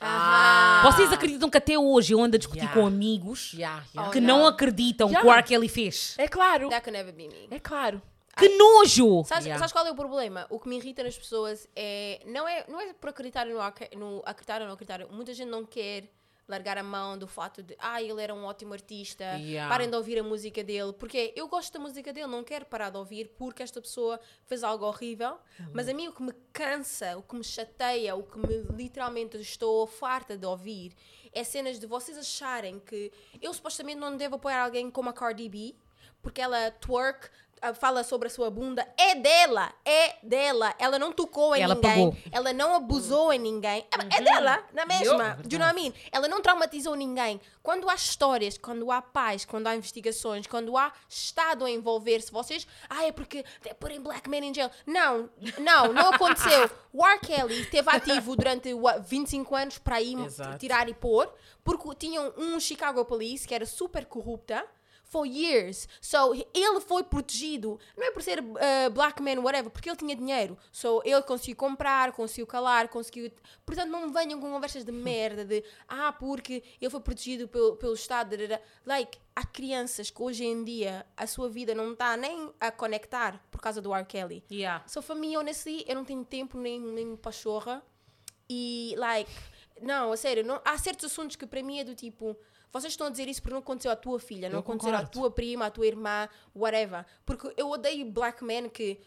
Aham. Vocês acreditam que até hoje eu ando a discutir Yeah. com amigos Yeah, yeah. que Oh, não, não. acreditam Yeah. que o R. Kelly fez? É claro. That could never be me. É claro. Que nojo! Sabes, Yeah. sabes qual é o problema? O que me irrita nas pessoas é não é, não é por acreditar no, no acreditar ou não acreditar. Muita gente não quer largar a mão do fato de ah, ele era um ótimo artista, Yeah. parem de ouvir a música dele. Porque eu gosto da música dele, não quero parar de ouvir porque esta pessoa fez algo horrível. Mas a mim o que me cansa, o que me chateia, o que me literalmente estou farta de ouvir é cenas de vocês acharem que eu supostamente não devo apoiar alguém como a Cardi B porque ela twerk, ah, fala sobre a sua bunda, é dela, é dela. Ela não tocou em Ela ninguém, pagou. ela não abusou em ninguém. É, é dela, na mesma. Do you know what I mean? Ela não traumatizou ninguém. Quando há histórias, quando há paz, quando há investigações, quando há Estado a envolver-se, vocês, ah, é porque they're putting black men in jail. Não, não, não aconteceu. O R. Kelly esteve ativo durante what, 25 anos para ir Exato. tirar e pôr, porque tinham um Chicago Police que era super corrupta for years. So, ele foi protegido, não é por ser uh, black man, whatever, porque ele tinha dinheiro. So, ele conseguiu comprar, conseguiu calar, conseguiu. Portanto, não me venham com conversas de merda de ah, porque ele foi protegido pelo, pelo Estado. da, da, da." Like, há crianças que hoje em dia a sua vida não está nem a conectar por causa do R. Kelly. Yeah. So, for me, honestly, eu não tenho tempo nem, nem pachorra. E, like, não, a sério, não, há certos assuntos que para mim é do tipo. Vocês estão a dizer isso porque não aconteceu à tua filha, não Eu aconteceu à concordo. tua prima, à tua irmã, whatever. Porque eu odeio black men que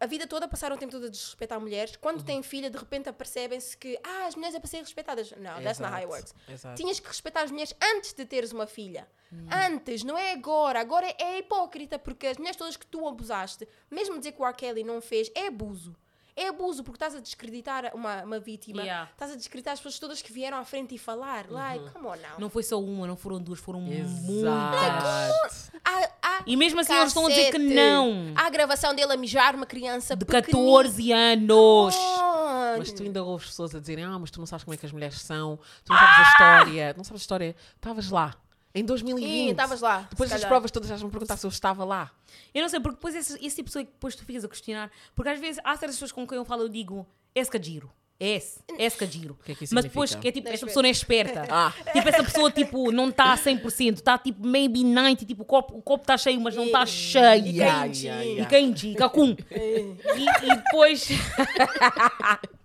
a vida toda passaram o tempo todo a desrespeitar mulheres. Quando Uhum. têm filha, de repente apercebem-se que ah, as mulheres é para serem respeitadas. Não, that's not how it works. exato. Tinhas que respeitar as mulheres antes de teres uma filha. Uhum. Antes, não é agora. Agora é hipócrita, porque as mulheres todas que tu abusaste, mesmo dizer que o R. Kelly não fez, é abuso. É abuso, porque estás a descreditar uma, uma vítima. Yeah. Estás a descreditar as pessoas todas que vieram à frente e falar. Like, come on now. Não foi só uma, não foram duas, foram muitas. Exato. Há, há E mesmo assim eles estão a dizer que não. Há a gravação dele a mijar uma criança De pequenina. 14 anos. Oh, Mas mas tu ainda ouves pessoas a dizerem: Ah, mas tu não sabes como é que as mulheres são, tu não sabes a história, não sabes a história. Estavas lá, em 2020. Ih, estavas lá. Depois das provas todas, já me perguntar se eu estava lá. Eu não sei, porque depois esse, esse tipo de pessoa que depois tu ficas a questionar. Porque às vezes há certas pessoas com quem eu falo, eu digo, esse que é giro. Esse, esse que é giro. que é que isso Mas depois, significa? é tipo, eu pessoa não é esperta. Ah. Tipo, essa pessoa, tipo, não está a 100%. Está, tipo, maybe 90%. Tipo, o copo está cheio, mas não está cheio. E Yeah, quente. yeah, E yeah. quente, cacum. e, e depois...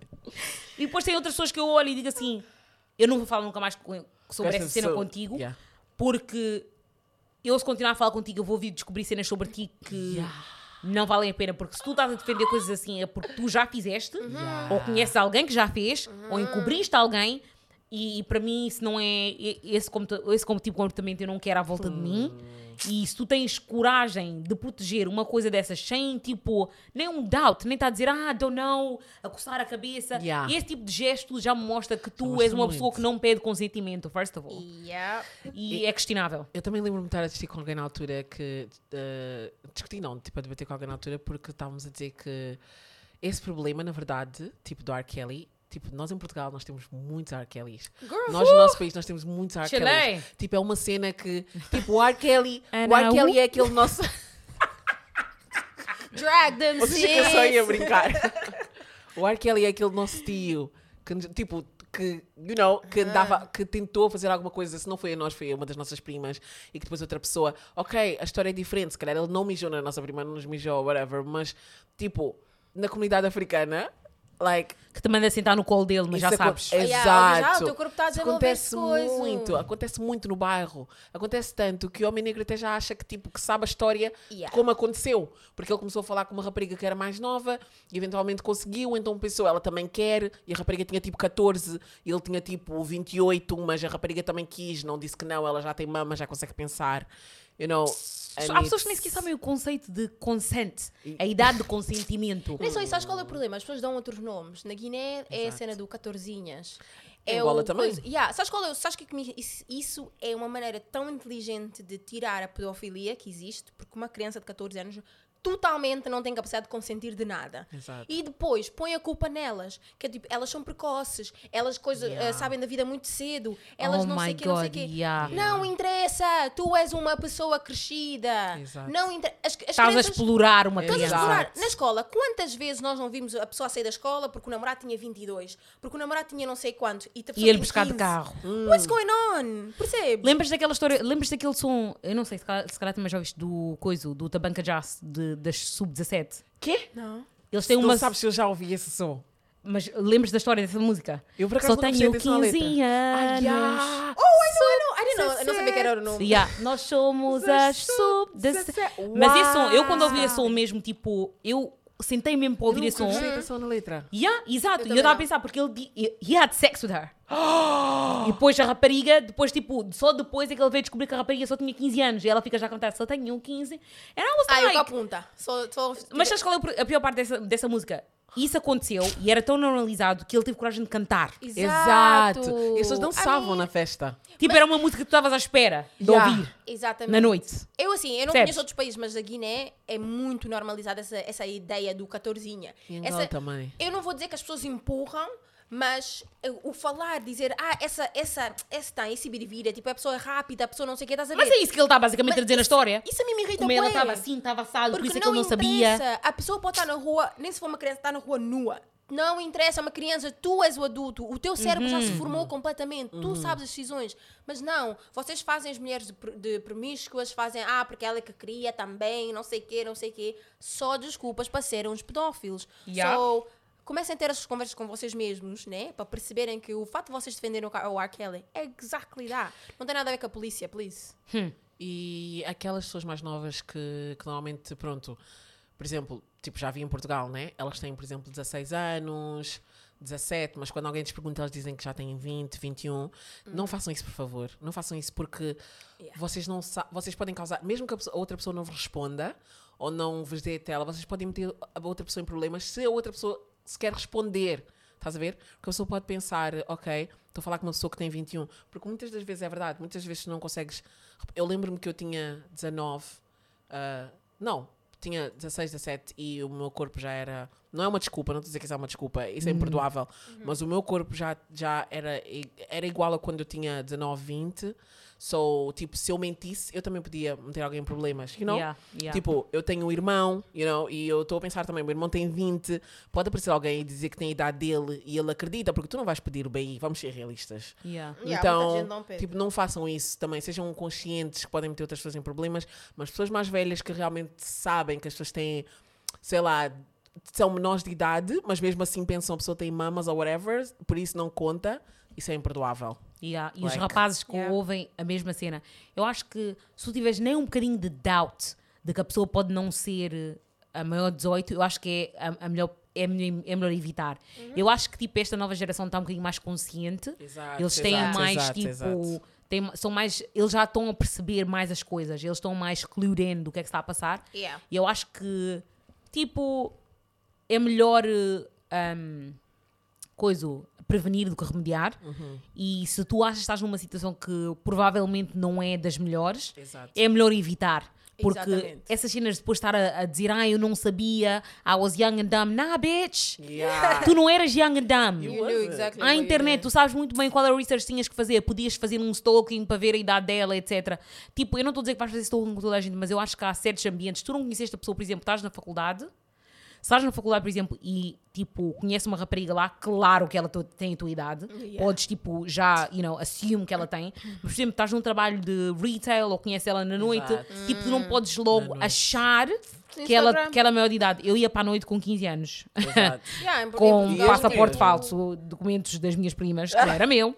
e depois tem outras pessoas que eu olho e digo assim, eu não vou falar nunca mais com- sobre essa cena contigo, Yeah. Porque eu se continuar a falar contigo eu vou vir descobrir cenas sobre ti que não valem a pena, porque se tu estás a defender coisas assim é porque tu já fizeste, ou conheces alguém que já fez, ou encobriste alguém, e, e para mim isso não é e- esse, comporta- esse como tipo de comportamento eu não quero à volta de mim. E se tu tens coragem de proteger uma coisa dessas sem tipo nem um doubt, nem está a dizer ah, don't know, a coçar a cabeça, Yeah. esse tipo de gesto já me mostra que tu mostra és uma pessoa muito. que não pede consentimento, first of all. Yeah. E é questionável. Eu também lembro-me de estar a discutir com alguém na altura que. eh, discutir não, tipo, a debater com alguém na altura porque estávamos a dizer que esse problema, na verdade, tipo do R. Kelly, tipo, nós em Portugal nós temos muitos R. Kellys. Girl, Nós no nosso país nós temos muitos R. Kellys. Tipo, é uma cena que. Tipo, o R. Kelly. o R. Kelly é aquele nosso. Drag them, Vocês eu só ia brincar. o R. Kelly é aquele nosso tio que, tipo, que, you know, que, andava, que tentou fazer alguma coisa, se não foi a nós, foi a uma das nossas primas, e que depois outra pessoa, ok, a história é diferente, se calhar ele não mijou na nossa prima, não nos mijou, whatever, mas, tipo, na comunidade africana, like, que te manda sentar no colo dele, mas já sabes. Ah, yeah, Exato. já, o teu corpo está a desenvolver acontece muito, acontece muito no bairro. Acontece tanto que o homem negro até já acha que tipo que sabe a história Yeah. como aconteceu, porque ele começou a falar com uma rapariga que era mais nova e eventualmente conseguiu, então pensou, ela também quer, e a rapariga tinha tipo 14, e ele tinha tipo 28, mas a rapariga também quis, não disse que não, ela já tem mama, já consegue pensar. You know, Há pessoas que nem sequer sabem o conceito de consent, a idade de consentimento. Nem só isso, sabes qual é o problema? As pessoas dão outros nomes. Na Guiné é a cena do 14inhas. É Angola o também. coisa- Yeah, sabes qual é? o- Sabes que isso, isso é uma maneira tão inteligente de tirar a pedofilia que existe, porque uma criança de 14 anos totalmente não tem capacidade de consentir de nada. Exato. E depois põe a culpa nelas, que é tipo, elas são precoces, elas coisa, Yeah. eh, sabem da vida muito cedo, elas Oh não sei o que, não sei o quê. yeah. Não interessa, tu és uma pessoa crescida. Exato. Não inter... as, as Estás a crianças- explorar uma Estás a criança. explorar. Na escola, quantas vezes nós não vimos a pessoa sair da escola porque o namorado tinha 22, porque o namorado tinha não sei quanto e, a E ele buscar de 15? carro. What's going on? Percebes? Lembras daquela história, lembras daquele som, eu não sei, se calhar, se calhar também já ouviste do coiso, do Tabanca Jazz, de, das Sub-17. Quê? Não. Eles têm Não uma. sabes se eu já ouvi esse som. Mas lembras da história dessa música? Eu por acaso Só tenho atenção à letra. 15 Ah, anos. yeah. Oh, I know, I know. I didn't know. Eu não sabia que era o nome. Yeah, nós somos as Sub-17. Mas esse som, eu quando ouvi esse som mesmo, tipo, eu sentei mesmo para ouvir Eu esse som. prestei atenção na letra. Yeah, exato. Eu E eu estava a pensar, porque ele he had sex with her. E depois a rapariga, depois, tipo, só depois é que ele veio descobrir que a rapariga só tinha 15 anos. E ela fica já a cantar, só tenho 15. And I was Ah, eu like, com a punta. Só, só, mas sabes qual é a pior parte dessa, dessa música? Isso aconteceu e era tão normalizado que ele teve coragem de cantar. Exato. E as pessoas dançavam mean, na festa. Tipo, era uma música que tu estavas à espera de Yeah. ouvir Exatamente. na noite. Eu assim, eu não Percebes? conheço outros países, mas a Guiné é muito normalizada essa, essa ideia do 14inha. E Angola Essa, também. Eu não vou dizer que as pessoas empurram, mas eh, o falar, dizer, ah, essa, essa, essa tem, esse birivira, tipo, a pessoa é rápida, a pessoa não sei o que, estás a ver? Mas é isso que ele está basicamente a dizer na história. Isso a mim me irrita Como ela estava assim, estava assado, por Porque isso é que ele não sabia. A pessoa pode estar na rua, nem se for uma criança, está na rua nua. Não interessa, é uma criança, tu és o adulto, o teu cérebro já se Uhum. formou completamente, tu sabes as decisões. Mas não, vocês fazem as mulheres de, de promíscuas, fazem, ah, porque ela é que queria também, não sei o quê, não sei o quê. Só desculpas para serem uns pedófilos. Yeah. So, comecem a ter essas conversas com vocês mesmos, né? Para perceberem que o fato de vocês defenderem o R. Kelly é exactly that. Não tem nada a ver com a polícia, please. E aquelas pessoas mais novas que, que normalmente, pronto, por exemplo, tipo, já vi em Portugal, né? Elas têm, por exemplo, 16 anos, 17, mas quando alguém lhes pergunta, elas dizem que já têm 20, 21. Não façam isso, por favor. Não façam isso porque Yeah. vocês não vocês podem causar, mesmo que a, pessoa- a outra pessoa não vos responda ou não vos dê a tela, vocês podem meter a outra pessoa em problemas se a outra pessoa se quer responder. Estás a ver? Porque a pessoa pode pensar, ok, estou a falar com uma pessoa que tem 21. Porque muitas das vezes é verdade, muitas vezes não consegues. Eu lembro-me que eu tinha 19, ah, não, tinha 16, 17 e o meu corpo já era não é uma desculpa, não estou a dizer que isso é uma desculpa, isso é imperdoável. Mas o meu corpo já, já era, i- era igual a quando eu tinha 19, 20. So, tipo, se eu mentisse, eu também podia meter alguém em problemas, you know? Yeah, yeah. Tipo, eu tenho um irmão, you know, e eu estou a pensar também, meu irmão tem 20, pode aparecer alguém e dizer que tem a idade dele e ele acredita, porque tu não vais pedir o BI, vamos ser realistas. Yeah. Então, não tipo, não façam isso também. Sejam conscientes que podem meter outras pessoas em problemas, mas pessoas mais velhas que realmente sabem que as pessoas têm, sei lá, são menores de idade, mas mesmo assim pensam a pessoa tem mamas ou whatever, por isso não conta. Isso é imperdoável. Yeah, E os Like- rapazes que Yeah. ouvem a mesma cena. Eu acho que se tu tiveres nem um bocadinho de doubt de que a pessoa pode não ser eh, a maior de 18, eu acho que é a, a melhor. É melhor, é melhor evitar. Uhum. Eu acho que tipo, esta nova geração está um bocadinho mais consciente. Exato, eles têm exato, mais exato, tipo. exato. têm- são mais, eles já estão a perceber mais as coisas. Eles estão mais clued in do que é que está a passar. Yeah. E eu acho que, tipo, é melhor eh, um, coisa, prevenir do que remediar. Uhum. E se tu achas que estás numa situação que provavelmente não é das melhores, Exato. é melhor evitar. Porque Exatamente. essas cenas de depois estar a, a dizer, ah, eu não sabia, I was young and dumb. Nah, bitch! Yeah. Tu não eras young and dumb. You knew exactly you internet, tu sabes muito bem qual é o research que tinhas que fazer. Podias fazer um stalking para ver a idade dela, etc. Tipo, eu não estou a dizer que vais fazer stalking com toda a gente, mas eu acho que há certos ambientes. Tu não conheceste a pessoa, por exemplo, estás na faculdade, se estás na faculdade, por exemplo, e tipo, conhece uma rapariga lá, claro que ela to- tem a tua idade. Yeah. Podes, tipo, já, you know, assume que ela tem. Mas, por exemplo, estás num trabalho de retail ou conhece ela na noite, Exato. tipo, tu não podes logo achar que ela, que ela é maior de idade. Eu ia para a noite com 15 anos. Exato. Yeah, com passaporte falso, documentos das minhas primas, que não era meu.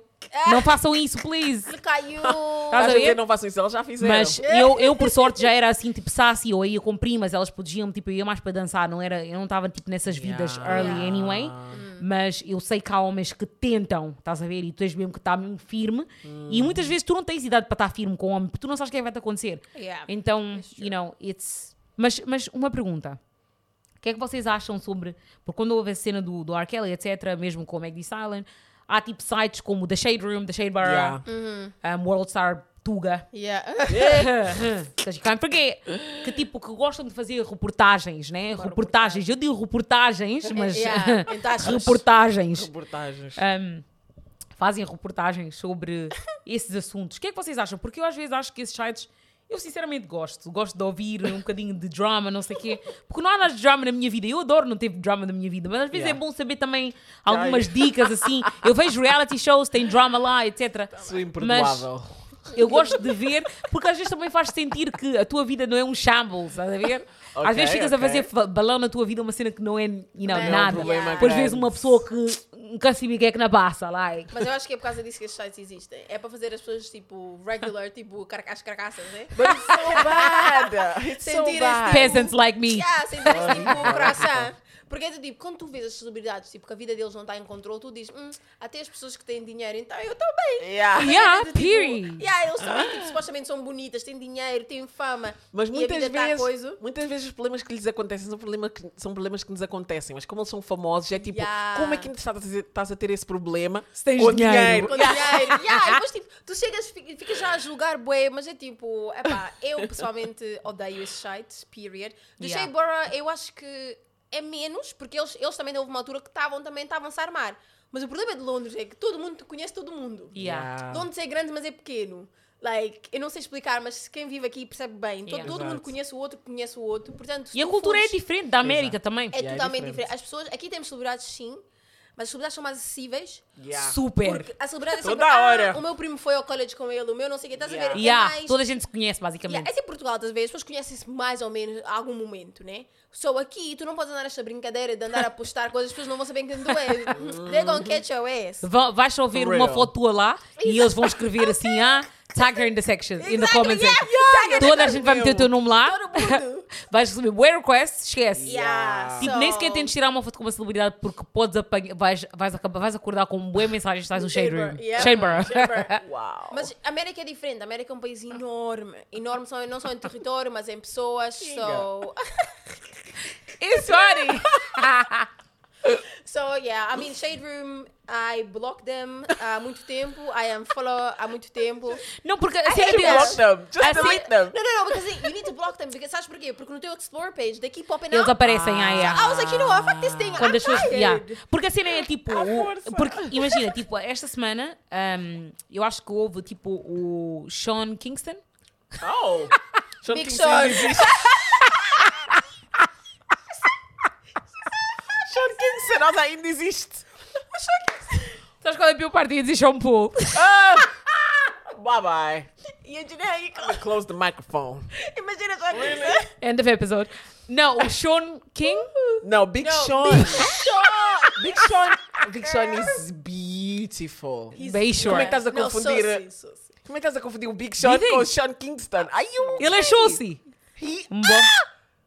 Não façam isso, please. Caiu. Estás a ver? não façam isso, elas já fizeram. Mas eu, eu, por sorte, já era assim, tipo, sassy, ou ia com primas, elas podiam, tipo, eu ia mais para dançar, não era, eu não estava, tipo, nessas vidas Yeah. early Yeah. anyway. Mas eu sei que há homens que tentam, estás a ver? E tu tens mesmo que estar mesmo firme. E muitas vezes tu não tens idade para estar firme com o homem, porque tu não sabes o que é que vai te acontecer. Yeah. Então, you know, it's. Mas, mas uma pergunta. O que é que vocês acham sobre. Porque quando houve a cena do, do R. Kelly, etc., mesmo com o Meg Thee Silent, há tipo sites como The Shade Room, The Shade Bar, Yeah. um, World Star Tuga. Yeah. Forget. Que tipo, que gostam de fazer reportagens, né? Reportagens. Eu digo reportagens, mas. Yeah, reportagens. Reportagens. Um, fazem reportagens sobre esses assuntos. O que é que vocês acham? Porque eu às vezes acho que esses sites, eu sinceramente gosto. Gosto de ouvir um bocadinho de drama, não sei o quê. Porque não há nada de drama na minha vida. Eu adoro não ter drama na minha vida, mas às vezes Yeah. é bom saber também algumas dicas assim. Eu vejo reality shows, tem drama lá, etc. É imperdoável. Eu gosto de ver, porque às vezes também faz sentir que a tua vida não é um shambles, estás a ver? às Ok, vezes ficas a ok. fazer fa- balão na tua vida uma cena que não é, you know, Não é um nada. problema Depois vês uma pessoa que nunca o que é que na passa, like. Mas eu acho que é por causa disso que estes sites existem. É para fazer as pessoas, tipo, regular, tipo, carca- as carcaças, né? But it's so bad. It's so Sentirem-se bad. Peasants like me. Yeah, sentir-se, tipo, o coração. Porque é do tipo, quando tu vês as celebridades, tipo, que a vida deles não está em controle, tu dizes, hum, até as pessoas que têm dinheiro, então eu também. Yeah. Yeah, Tipo, period. yeah, eles também, tipo, supostamente são bonitas, têm dinheiro, têm fama. Mas e a muitas tá vezes, coisa. muitas vezes os problemas que lhes acontecem são problemas que, são problemas que nos acontecem, mas como eles são famosos, é tipo, Yeah. como é que ainda estás a, ter, estás a ter esse problema Se tens com dinheiro. Com dinheiro. yeah, e depois, tipo, tu chegas, fi- ficas já a julgar bué, mas é tipo, epá, eu pessoalmente odeio esses sites, period. Do Yeah. Shea eu acho que é menos, porque eles, eles também houve uma altura que estavam também estavam-se a armar. Mas o problema de Londres é que todo mundo conhece todo mundo. Yeah. Londres é grande, mas é pequeno. Like, eu não sei explicar, mas quem vive aqui percebe bem. Todo, Yeah. todo mundo Exato. conhece o outro, conhece o outro. Portanto, E a tu cultura é fores- diferente da América também. é Yeah, é totalmente diferente. diferente. As pessoas, aqui temos celebridades sim, mas as celebridades são mais acessíveis. Yeah. Super. Porque a celebridade é Toda sempre, hora. ah, o meu primo foi ao college com ele, o meu não sei o quê, estás Yeah. a ver? Yeah, É mais... toda a gente se conhece, basicamente. Yeah, é tipo Portugal, às vezes, as pessoas conhecem-se mais ou menos a algum momento, né? Só aqui, tu não podes andar nesta brincadeira de andar a postar coisas, as pessoas não vão saber quem tu és. They're gonna catch your ass. Vais For uma foto tua lá e eles vão escrever assim, ah, tag her in the section, in the Exactly, comment yeah, section. yeah, Toda a gente vai meter o teu nome lá. Todo mundo. Vais receber way request, esquece. Yeah, Tipo, so- nem sequer tentes tirar uma foto com uma celebridade porque podes apanhar, vais, vais, acabar, vais acordar com boa mensagem estás no Shade Room. Yeah. Shade bar. Uau. Mas a América é diferente. A América é um país enorme. Enorme só, não só em território, mas em pessoas. So... It's funny. So yeah, I mean Shade Room, I blocked them há muito tempo. I am follow há muito tempo. Não, porque a hate cena them. deles. Block them. Just Assim- delete them. No, no, no, because you need to block them. Because sabes porquê? Porque no teu explore page they keep popping Eles up. aparecem aí. I was like, you know what, fuck this thing. Quando I'm as pessoas. tired. yeah. Porque a cena é tipo. o- porque, imagina, tipo, esta semana um, eu acho que houve tipo o Sean Kingston. Oh. Sean Big Kingston Sean. Existe. Sean Kingston, nós ainda existe. Sabes qual é a pior parte? Ia dizer Sean Paul. Ah. Bye bye. Imagina aí, Close the microphone. imagina só que End of episode. Não, o Sean King. No, Big No, Sean. Big Sean. Big Sean. Big Sean is beautiful. Bem Como é que short. estás a Não, confundir? saucy, saucy. Como é que estás a confundir o Big Sean com o Sean Kingston? Are you Ele é? Chaucy. He... Um bom.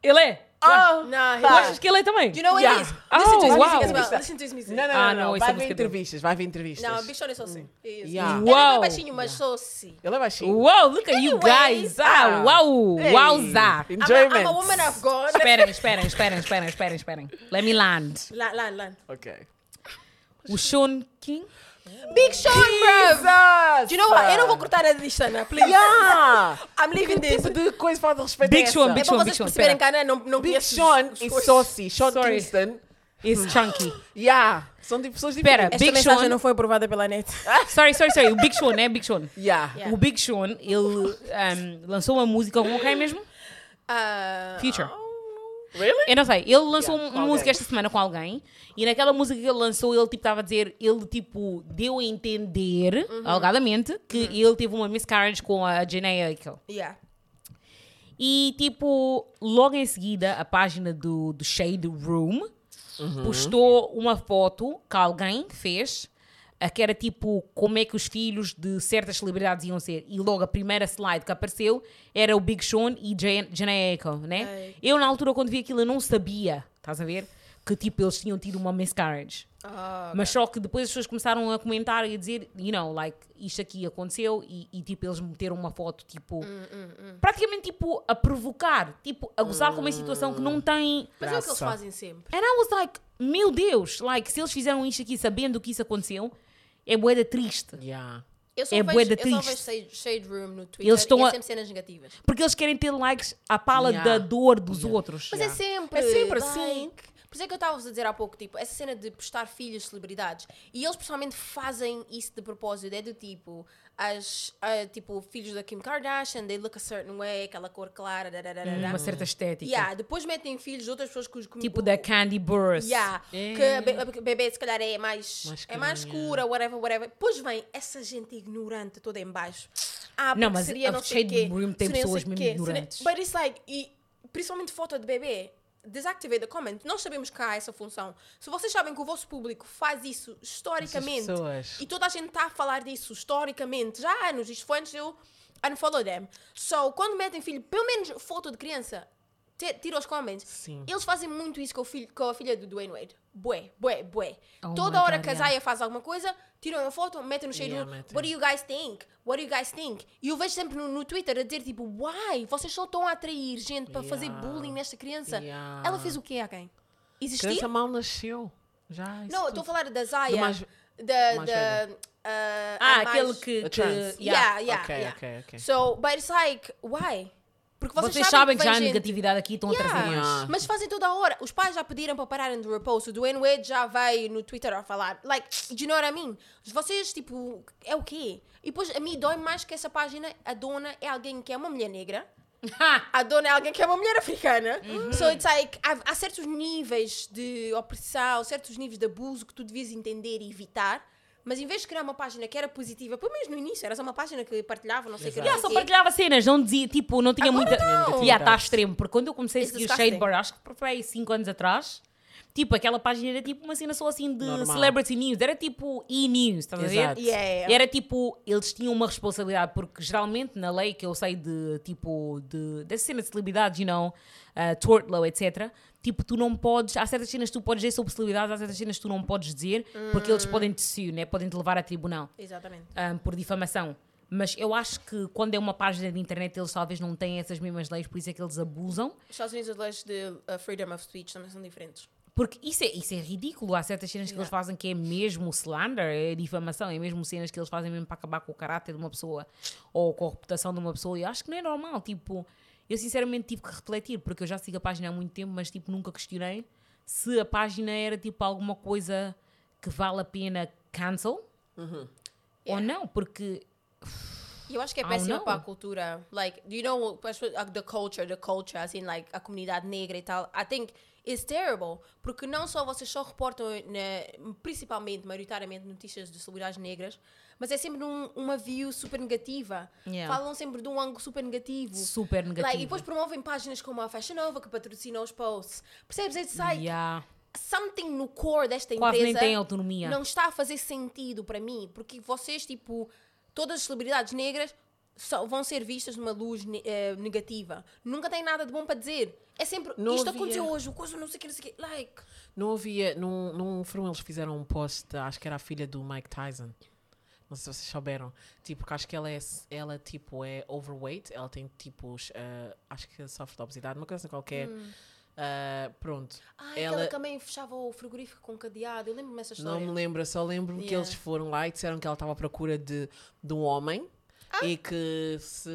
Ele é. Oh. Nah, Tu que ele é também? Do you know what Yeah. it is? Oh, Listen to his wow. music as well. Listen to his music. Não, não, Ah, não. não, não. isso é Vai ver música dele. entrevistas, vai ver entrevistas. Não, Big Sean é saucy. He is. Yeah. Ele é Uau. bem baixinho, mas saucy. Ele é baixinho. Uau, look at you Anyways, guys. Ah, ah. uau. Hey. Wowza. I'm a, Enjoyment. I'm a woman of God. Esperem, esperem, esperem, esperem, esperem, esperem. Let me land. Lan, lan, lan. Ok. O Sean King. Big Sean, bro. Jesus! Do you know what? Eu não vou cortar a disto, Ana, please. Yeah! I'm leaving Que this. tipo de coisa falta de respeito Big é essa? Sean, Big É para Sean, vocês Sean, perceberem que espera. a Ana não, não Big conhece Sean os e. Saucy. Sean Sorry. Kingston. Is chunky. Yeah. São de pessoas Espera, diferentes. Esta Big mensagem Sean. não foi aprovada pela net. Sorry, sorry, sorry. O Big Sean, né? Big Sean. Yeah. Yeah. O Big Sean, ele um, lançou uma música com quem mesmo? Ah, Future. Really? Eu não sei, ele lançou Yeah, um- uma música esta semana com alguém e naquela música que ele lançou, ele tipo estava a dizer, ele tipo deu a entender, Uhum. alegadamente, que ele teve uma miscarriage com a Janae Aiko. Yeah. E tipo, logo em seguida, a página do, do Shade Room postou uma foto que alguém fez, a que era tipo como é que os filhos de certas celebridades iam ser. E logo a primeira slide que apareceu era o Big Sean e Jan- Janae Aiko, né? Ei. Eu na altura quando vi aquilo eu não sabia, estás a ver? Que tipo eles tinham tido uma miscarriage. Ah, Mas só que depois as pessoas começaram a comentar e a dizer, you know, like, isto aqui aconteceu e, e, tipo, eles meteram uma foto, tipo, Hum, praticamente, tipo, a provocar, tipo, a gozar com uma situação que não tem... mas é o que eles Graça. fazem sempre. And I was like, meu Deus, like, se eles fizeram isto aqui sabendo que isso aconteceu, é boeda triste. Yeah. Eu só É vejo, bué da eu só triste. vejo shade, Room no Twitter Eles estão e é a- sempre cenas negativas. Porque eles querem ter likes à pala Yeah. da dor dos outros. Mas Yeah. é sempre. É sempre like, assim. Por isso é que eu estava a dizer há pouco, tipo, essa cena de postar filhos de celebridades. E eles pessoalmente fazem isso de propósito. É do tipo, as, ah, tipo, filhos da Kim Kardashian, they look a certain way, aquela cor clara, da, da, da, da. Uma certa estética. Yeah, depois metem filhos de outras pessoas que os Tipo da Candy Burris. Yeah, É. que a be- bebê se calhar é mais, Mais é mais escura, whatever, whatever. Depois vem essa gente ignorante toda em baixo. Ah, Não, mas seria não sei Shade quê, Room tem pessoas mesmo ignorantes. But it's like, e principalmente foto de bebê, deactivate the comment. Nós sabemos que há essa função. Se vocês sabem que o vosso público faz isso historicamente e toda a gente está a falar disso historicamente já há anos, isto foi antes de eu unfollow them. So, quando metem filho, pelo menos foto de criança, tira os comments. Sim. Eles fazem muito isso com, filho, com a filha do Dwayne Wade. Bué, bué, bué. Oh Toda hora God, que a yeah. Zaya faz alguma coisa, tiram uma foto, metem no shade Yeah. What do you guys think? What do you guys think? E eu vejo sempre no, no Twitter a dizer tipo, why? Vocês só estão a atrair gente para fazer Yeah. bullying nesta criança. Yeah. Ela fez o quê a quem? Existir? Criança mal nasceu. Já. Não, estou a falar da Zaya. Mais- da, mais da, velha. ah, Ah, aquele mais- que... Que yeah. Yeah, yeah, Ok, yeah. ok, ok. So, but it's like, why? Porque vocês, Vocês sabem que já há gente- negatividade aqui estão a trazer Yeah, mais. Yeah. Mas fazem toda a hora. Os pais já pediram para pararem de repost. O Dwayne Wade já vai no Twitter a falar. Like, do you know what I mean? Vocês, tipo, é o quê? E depois a mim dói mais que essa página. A dona é alguém que é uma mulher negra. A dona é alguém que é uma mulher africana. So it's like, há, há certos níveis de opressão, certos níveis de abuso que tu devias entender e evitar. Mas em vez de criar uma página que era positiva, pelo menos no início, era só uma página que partilhava, não sei o que. Yeah, só partilhava cenas, não dizia, tipo, não tinha Agora muita. não. Yeah, está extremo, porque quando eu comecei a seguir o. Shade Bar, acho que foi aí 5 anos atrás, tipo, aquela página era tipo uma cena só assim de Normal. celebrity news, era tipo e-news, estás a ver? Yeah, yeah. Era tipo, eles tinham uma responsabilidade, porque geralmente na lei que eu sei de tipo, de, dessa cena de celebridades, you know, uh, tort law, etc. Tipo, tu não podes, há certas cenas que tu podes dizer sobre celebridades, há certas cenas que tu não podes dizer, porque eles podem te suir, né? podem te levar a tribunal Exatamente. um, por difamação. Mas eu acho que quando é uma página de internet, eles talvez não têm essas mesmas leis, por isso é que eles abusam. Os Estados Unidos, as leis de uh, freedom of speech também são diferentes. Porque isso é, isso é ridículo. Há certas cenas que eles fazem que é mesmo slander, é difamação, é mesmo cenas que eles fazem mesmo para acabar com o caráter de uma pessoa ou com a reputação de uma pessoa. E eu acho que não é normal. Tipo, eu sinceramente tive que refletir, porque eu já sigo a página há muito tempo, mas tipo, nunca questionei se a página era tipo alguma coisa que vale a pena cancel ou não, porque eu acho que é I péssimo para a cultura. Like, you know, the culture, the culture, assim, like, a comunidade negra e tal. I think it's terrible. Porque não só vocês só reportam, na- principalmente, maioritariamente, notícias de celebridades negras, mas é sempre num, uma view super negativa. Yeah. Falam sempre de um ângulo super negativo. super negativo. Like, e depois promovem páginas como a Fashion Nova que patrocina os posts. Percebes? It's like Yeah. something no core desta Quase nem empresa tem autonomia. não está a fazer sentido para mim, porque vocês, tipo, todas as celebridades negras só vão ser vistas numa luz ne- eh, negativa. Nunca tem nada de bom para dizer. É sempre, Não isto havia- aconteceu hoje, o coisa não sei o que, não sei o que. Like, Não havia, não, não foram eles que fizeram um post, acho que era a filha do Mike Tyson. Não sei se vocês souberam. Tipo, que acho que ela é, ela, tipo, é overweight. Ela tem, tipo, os, ah, acho que sofre de obesidade, uma coisa assim qualquer. Ah, pronto. ah, ela, aquela também fechava o frigorífico com cadeado. Eu lembro-me dessa não me lembro, só lembro-me que Yeah. eles foram lá e disseram que ela estava à procura de, de um homem. Ah. E que se.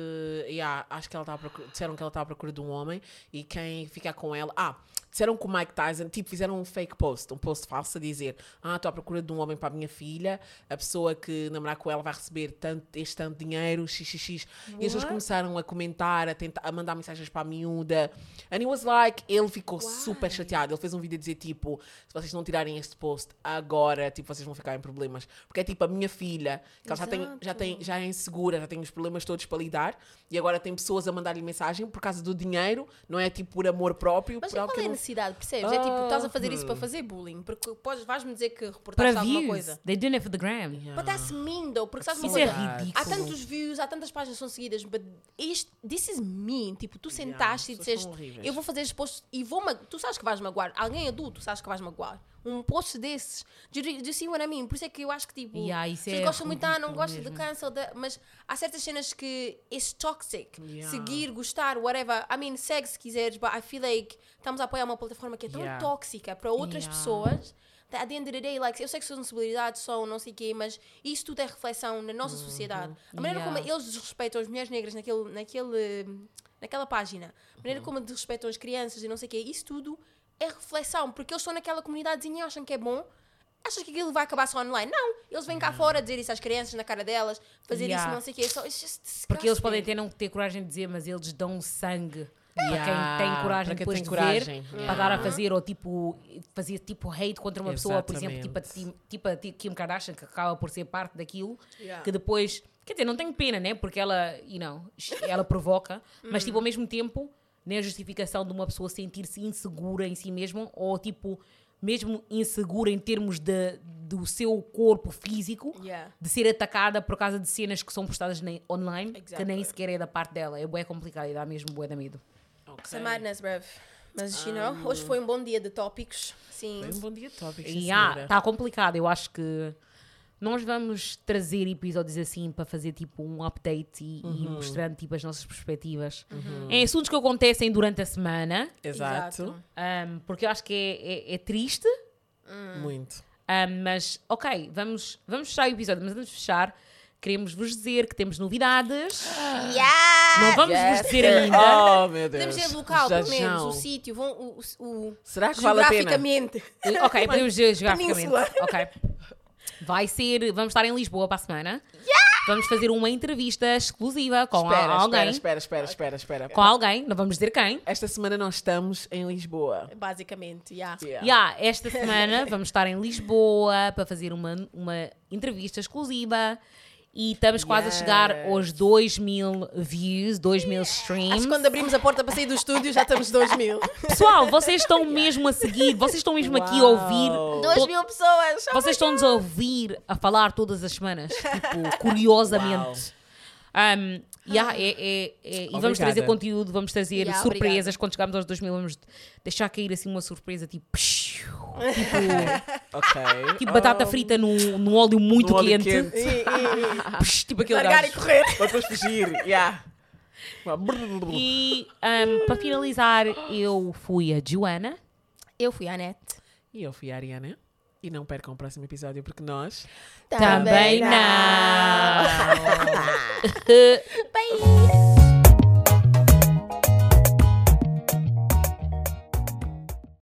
Yeah, acho que ela estava à procura, disseram que ela estava à procura de um homem e quem ficar com ela. Ah, disseram que o Mike Tyson, tipo, fizeram um fake post, um post falso a dizer: Ah, estou à procura de um homem para a minha filha, a pessoa que namorar com ela vai receber tanto, este tanto dinheiro, xxx. E as pessoas começaram a comentar, a, tentar, a mandar mensagens para a miúda. And it was like, ele ficou super chateado. Ele fez um vídeo a dizer: Tipo, se vocês não tirarem este post agora, tipo, vocês vão ficar em problemas. Porque é tipo a minha filha, que ela já tem, já tem, já é insegura, já tem os problemas todos para lidar, e agora tem pessoas a mandar-lhe mensagem por causa do dinheiro, não é tipo por amor próprio, Mas por algo que não percebes? É tipo, estás a fazer isso para Ah. fazer bullying. Porque podes, vais-me dizer que Para reportaste alguma views. coisa. They doing it for the gram. But that's mean, though. Porque sabes uma Isso é coisa? ridículo. Há tantos views, há tantas páginas que são seguidas, but isto, this is mean. Tipo, tu Yeah, sentaste e disseste, horríveis. eu vou fazer este post e vou ma- Tu sabes que vais magoar. Alguém adulto sabes que vais magoar. Um post desses. Do you, do you see what I mean? Por isso é que eu acho que, tipo, Yeah, vocês é gostam muito, ah, não gosto de cancel, de- mas há certas cenas que it's toxic. Yeah. Seguir, gostar, whatever. I mean, segue se quiseres, but I feel like estamos a apoiar uma plataforma que é tão Yeah. tóxica para outras pessoas. At the end of the day, like, eu sei que responsabilidades são não sei o quê, mas isso tudo é reflexão na nossa sociedade. A maneira Yeah. como eles desrespeitam as mulheres negras naquele, naquele, naquela página, a maneira como desrespeitam as crianças e não sei o quê, isso tudo é reflexão, porque eles estão naquela comunidadezinha e acham que é bom. Achas que aquilo vai acabar só online? Não. Eles vêm cá fora dizer isso às crianças na cara delas, fazer Yeah. isso não sei o quê. So, Porque eles podem ter não ter coragem de dizer, mas eles dão sangue Yeah, para quem tem coragem para quem depois tem de coragem. ver, Yeah. para dar a fazer, ou tipo, fazer tipo hate contra uma pessoa, por exemplo, tipo a, tipo a Kim Kardashian, que acaba por ser parte daquilo, Yeah. que depois, quer dizer, não tenho pena, né? Porque ela, you know, ela provoca, mas tipo, ao mesmo tempo, nem a justificação de uma pessoa sentir-se insegura em si mesma, ou tipo, mesmo insegura em termos de, do seu corpo físico, Yeah. de ser atacada por causa de cenas que são postadas na- online, que Exactly. nem sequer é da parte dela. É bué complicado e dá mesmo bué da medo. It's a madness, bruv. Mas, you know, hoje foi um bom dia de tópicos. Sim. Foi um bom dia tópico, E sim, ah, senhora. tá complicado. Eu acho que nós vamos trazer episódios assim para fazer tipo um update e, Uhum. e mostrando tipo as nossas perspectivas em assuntos que acontecem durante a semana. Exato. um, porque eu acho que é, é- é triste, Muito. um, mas ok, vamos, vamos fechar o episódio, mas antes de fechar, queremos vos dizer que temos novidades. Yeah! Não vamos Yes. vos dizer ainda. Oh, meu Deus. Podemos dizer local, Já pelo menos, já. o sítio, vão- o, o, o- Será que vale a pena? geograficamente. Ok, podemos dizer geograficamente. Península. Ok. Vai ser, vamos estar em Lisboa para a semana. Vamos fazer uma entrevista exclusiva com Espera, a- alguém. espera, espera, espera, espera, espera. Com alguém, não vamos dizer quem. Esta semana nós estamos em Lisboa. Basicamente, yeah. Yeah. Yeah, esta semana vamos estar em Lisboa para fazer uma, uma entrevista exclusiva e estamos quase a chegar Yes. aos 2 mil views, 2 mil streams. Acho que quando abrimos a porta para sair do estúdio já estamos 2 mil. Pessoal, vocês estão mesmo a seguir, vocês estão mesmo aqui a ouvir. Uau. 2 to- mil pessoas! Vocês estão-nos a ouvir a falar todas as semanas, tipo, curiosamente. Um, yeah, é- é- é- e vamos trazer conteúdo, vamos trazer Yeah, surpresas. obrigada. Quando chegarmos aos 2000, vamos deixar cair assim uma surpresa tipo. Psiu, Ok. tipo batata frita num, num óleo muito No óleo quente. quente. E, e, Psh, tipo e aquele largar e gajo. correr. Para depois fugir. Yeah. E um, para finalizar, eu fui a Joana. Eu fui a Anete. E eu fui a Ariana. E não percam o próximo episódio porque nós Também não. Bye.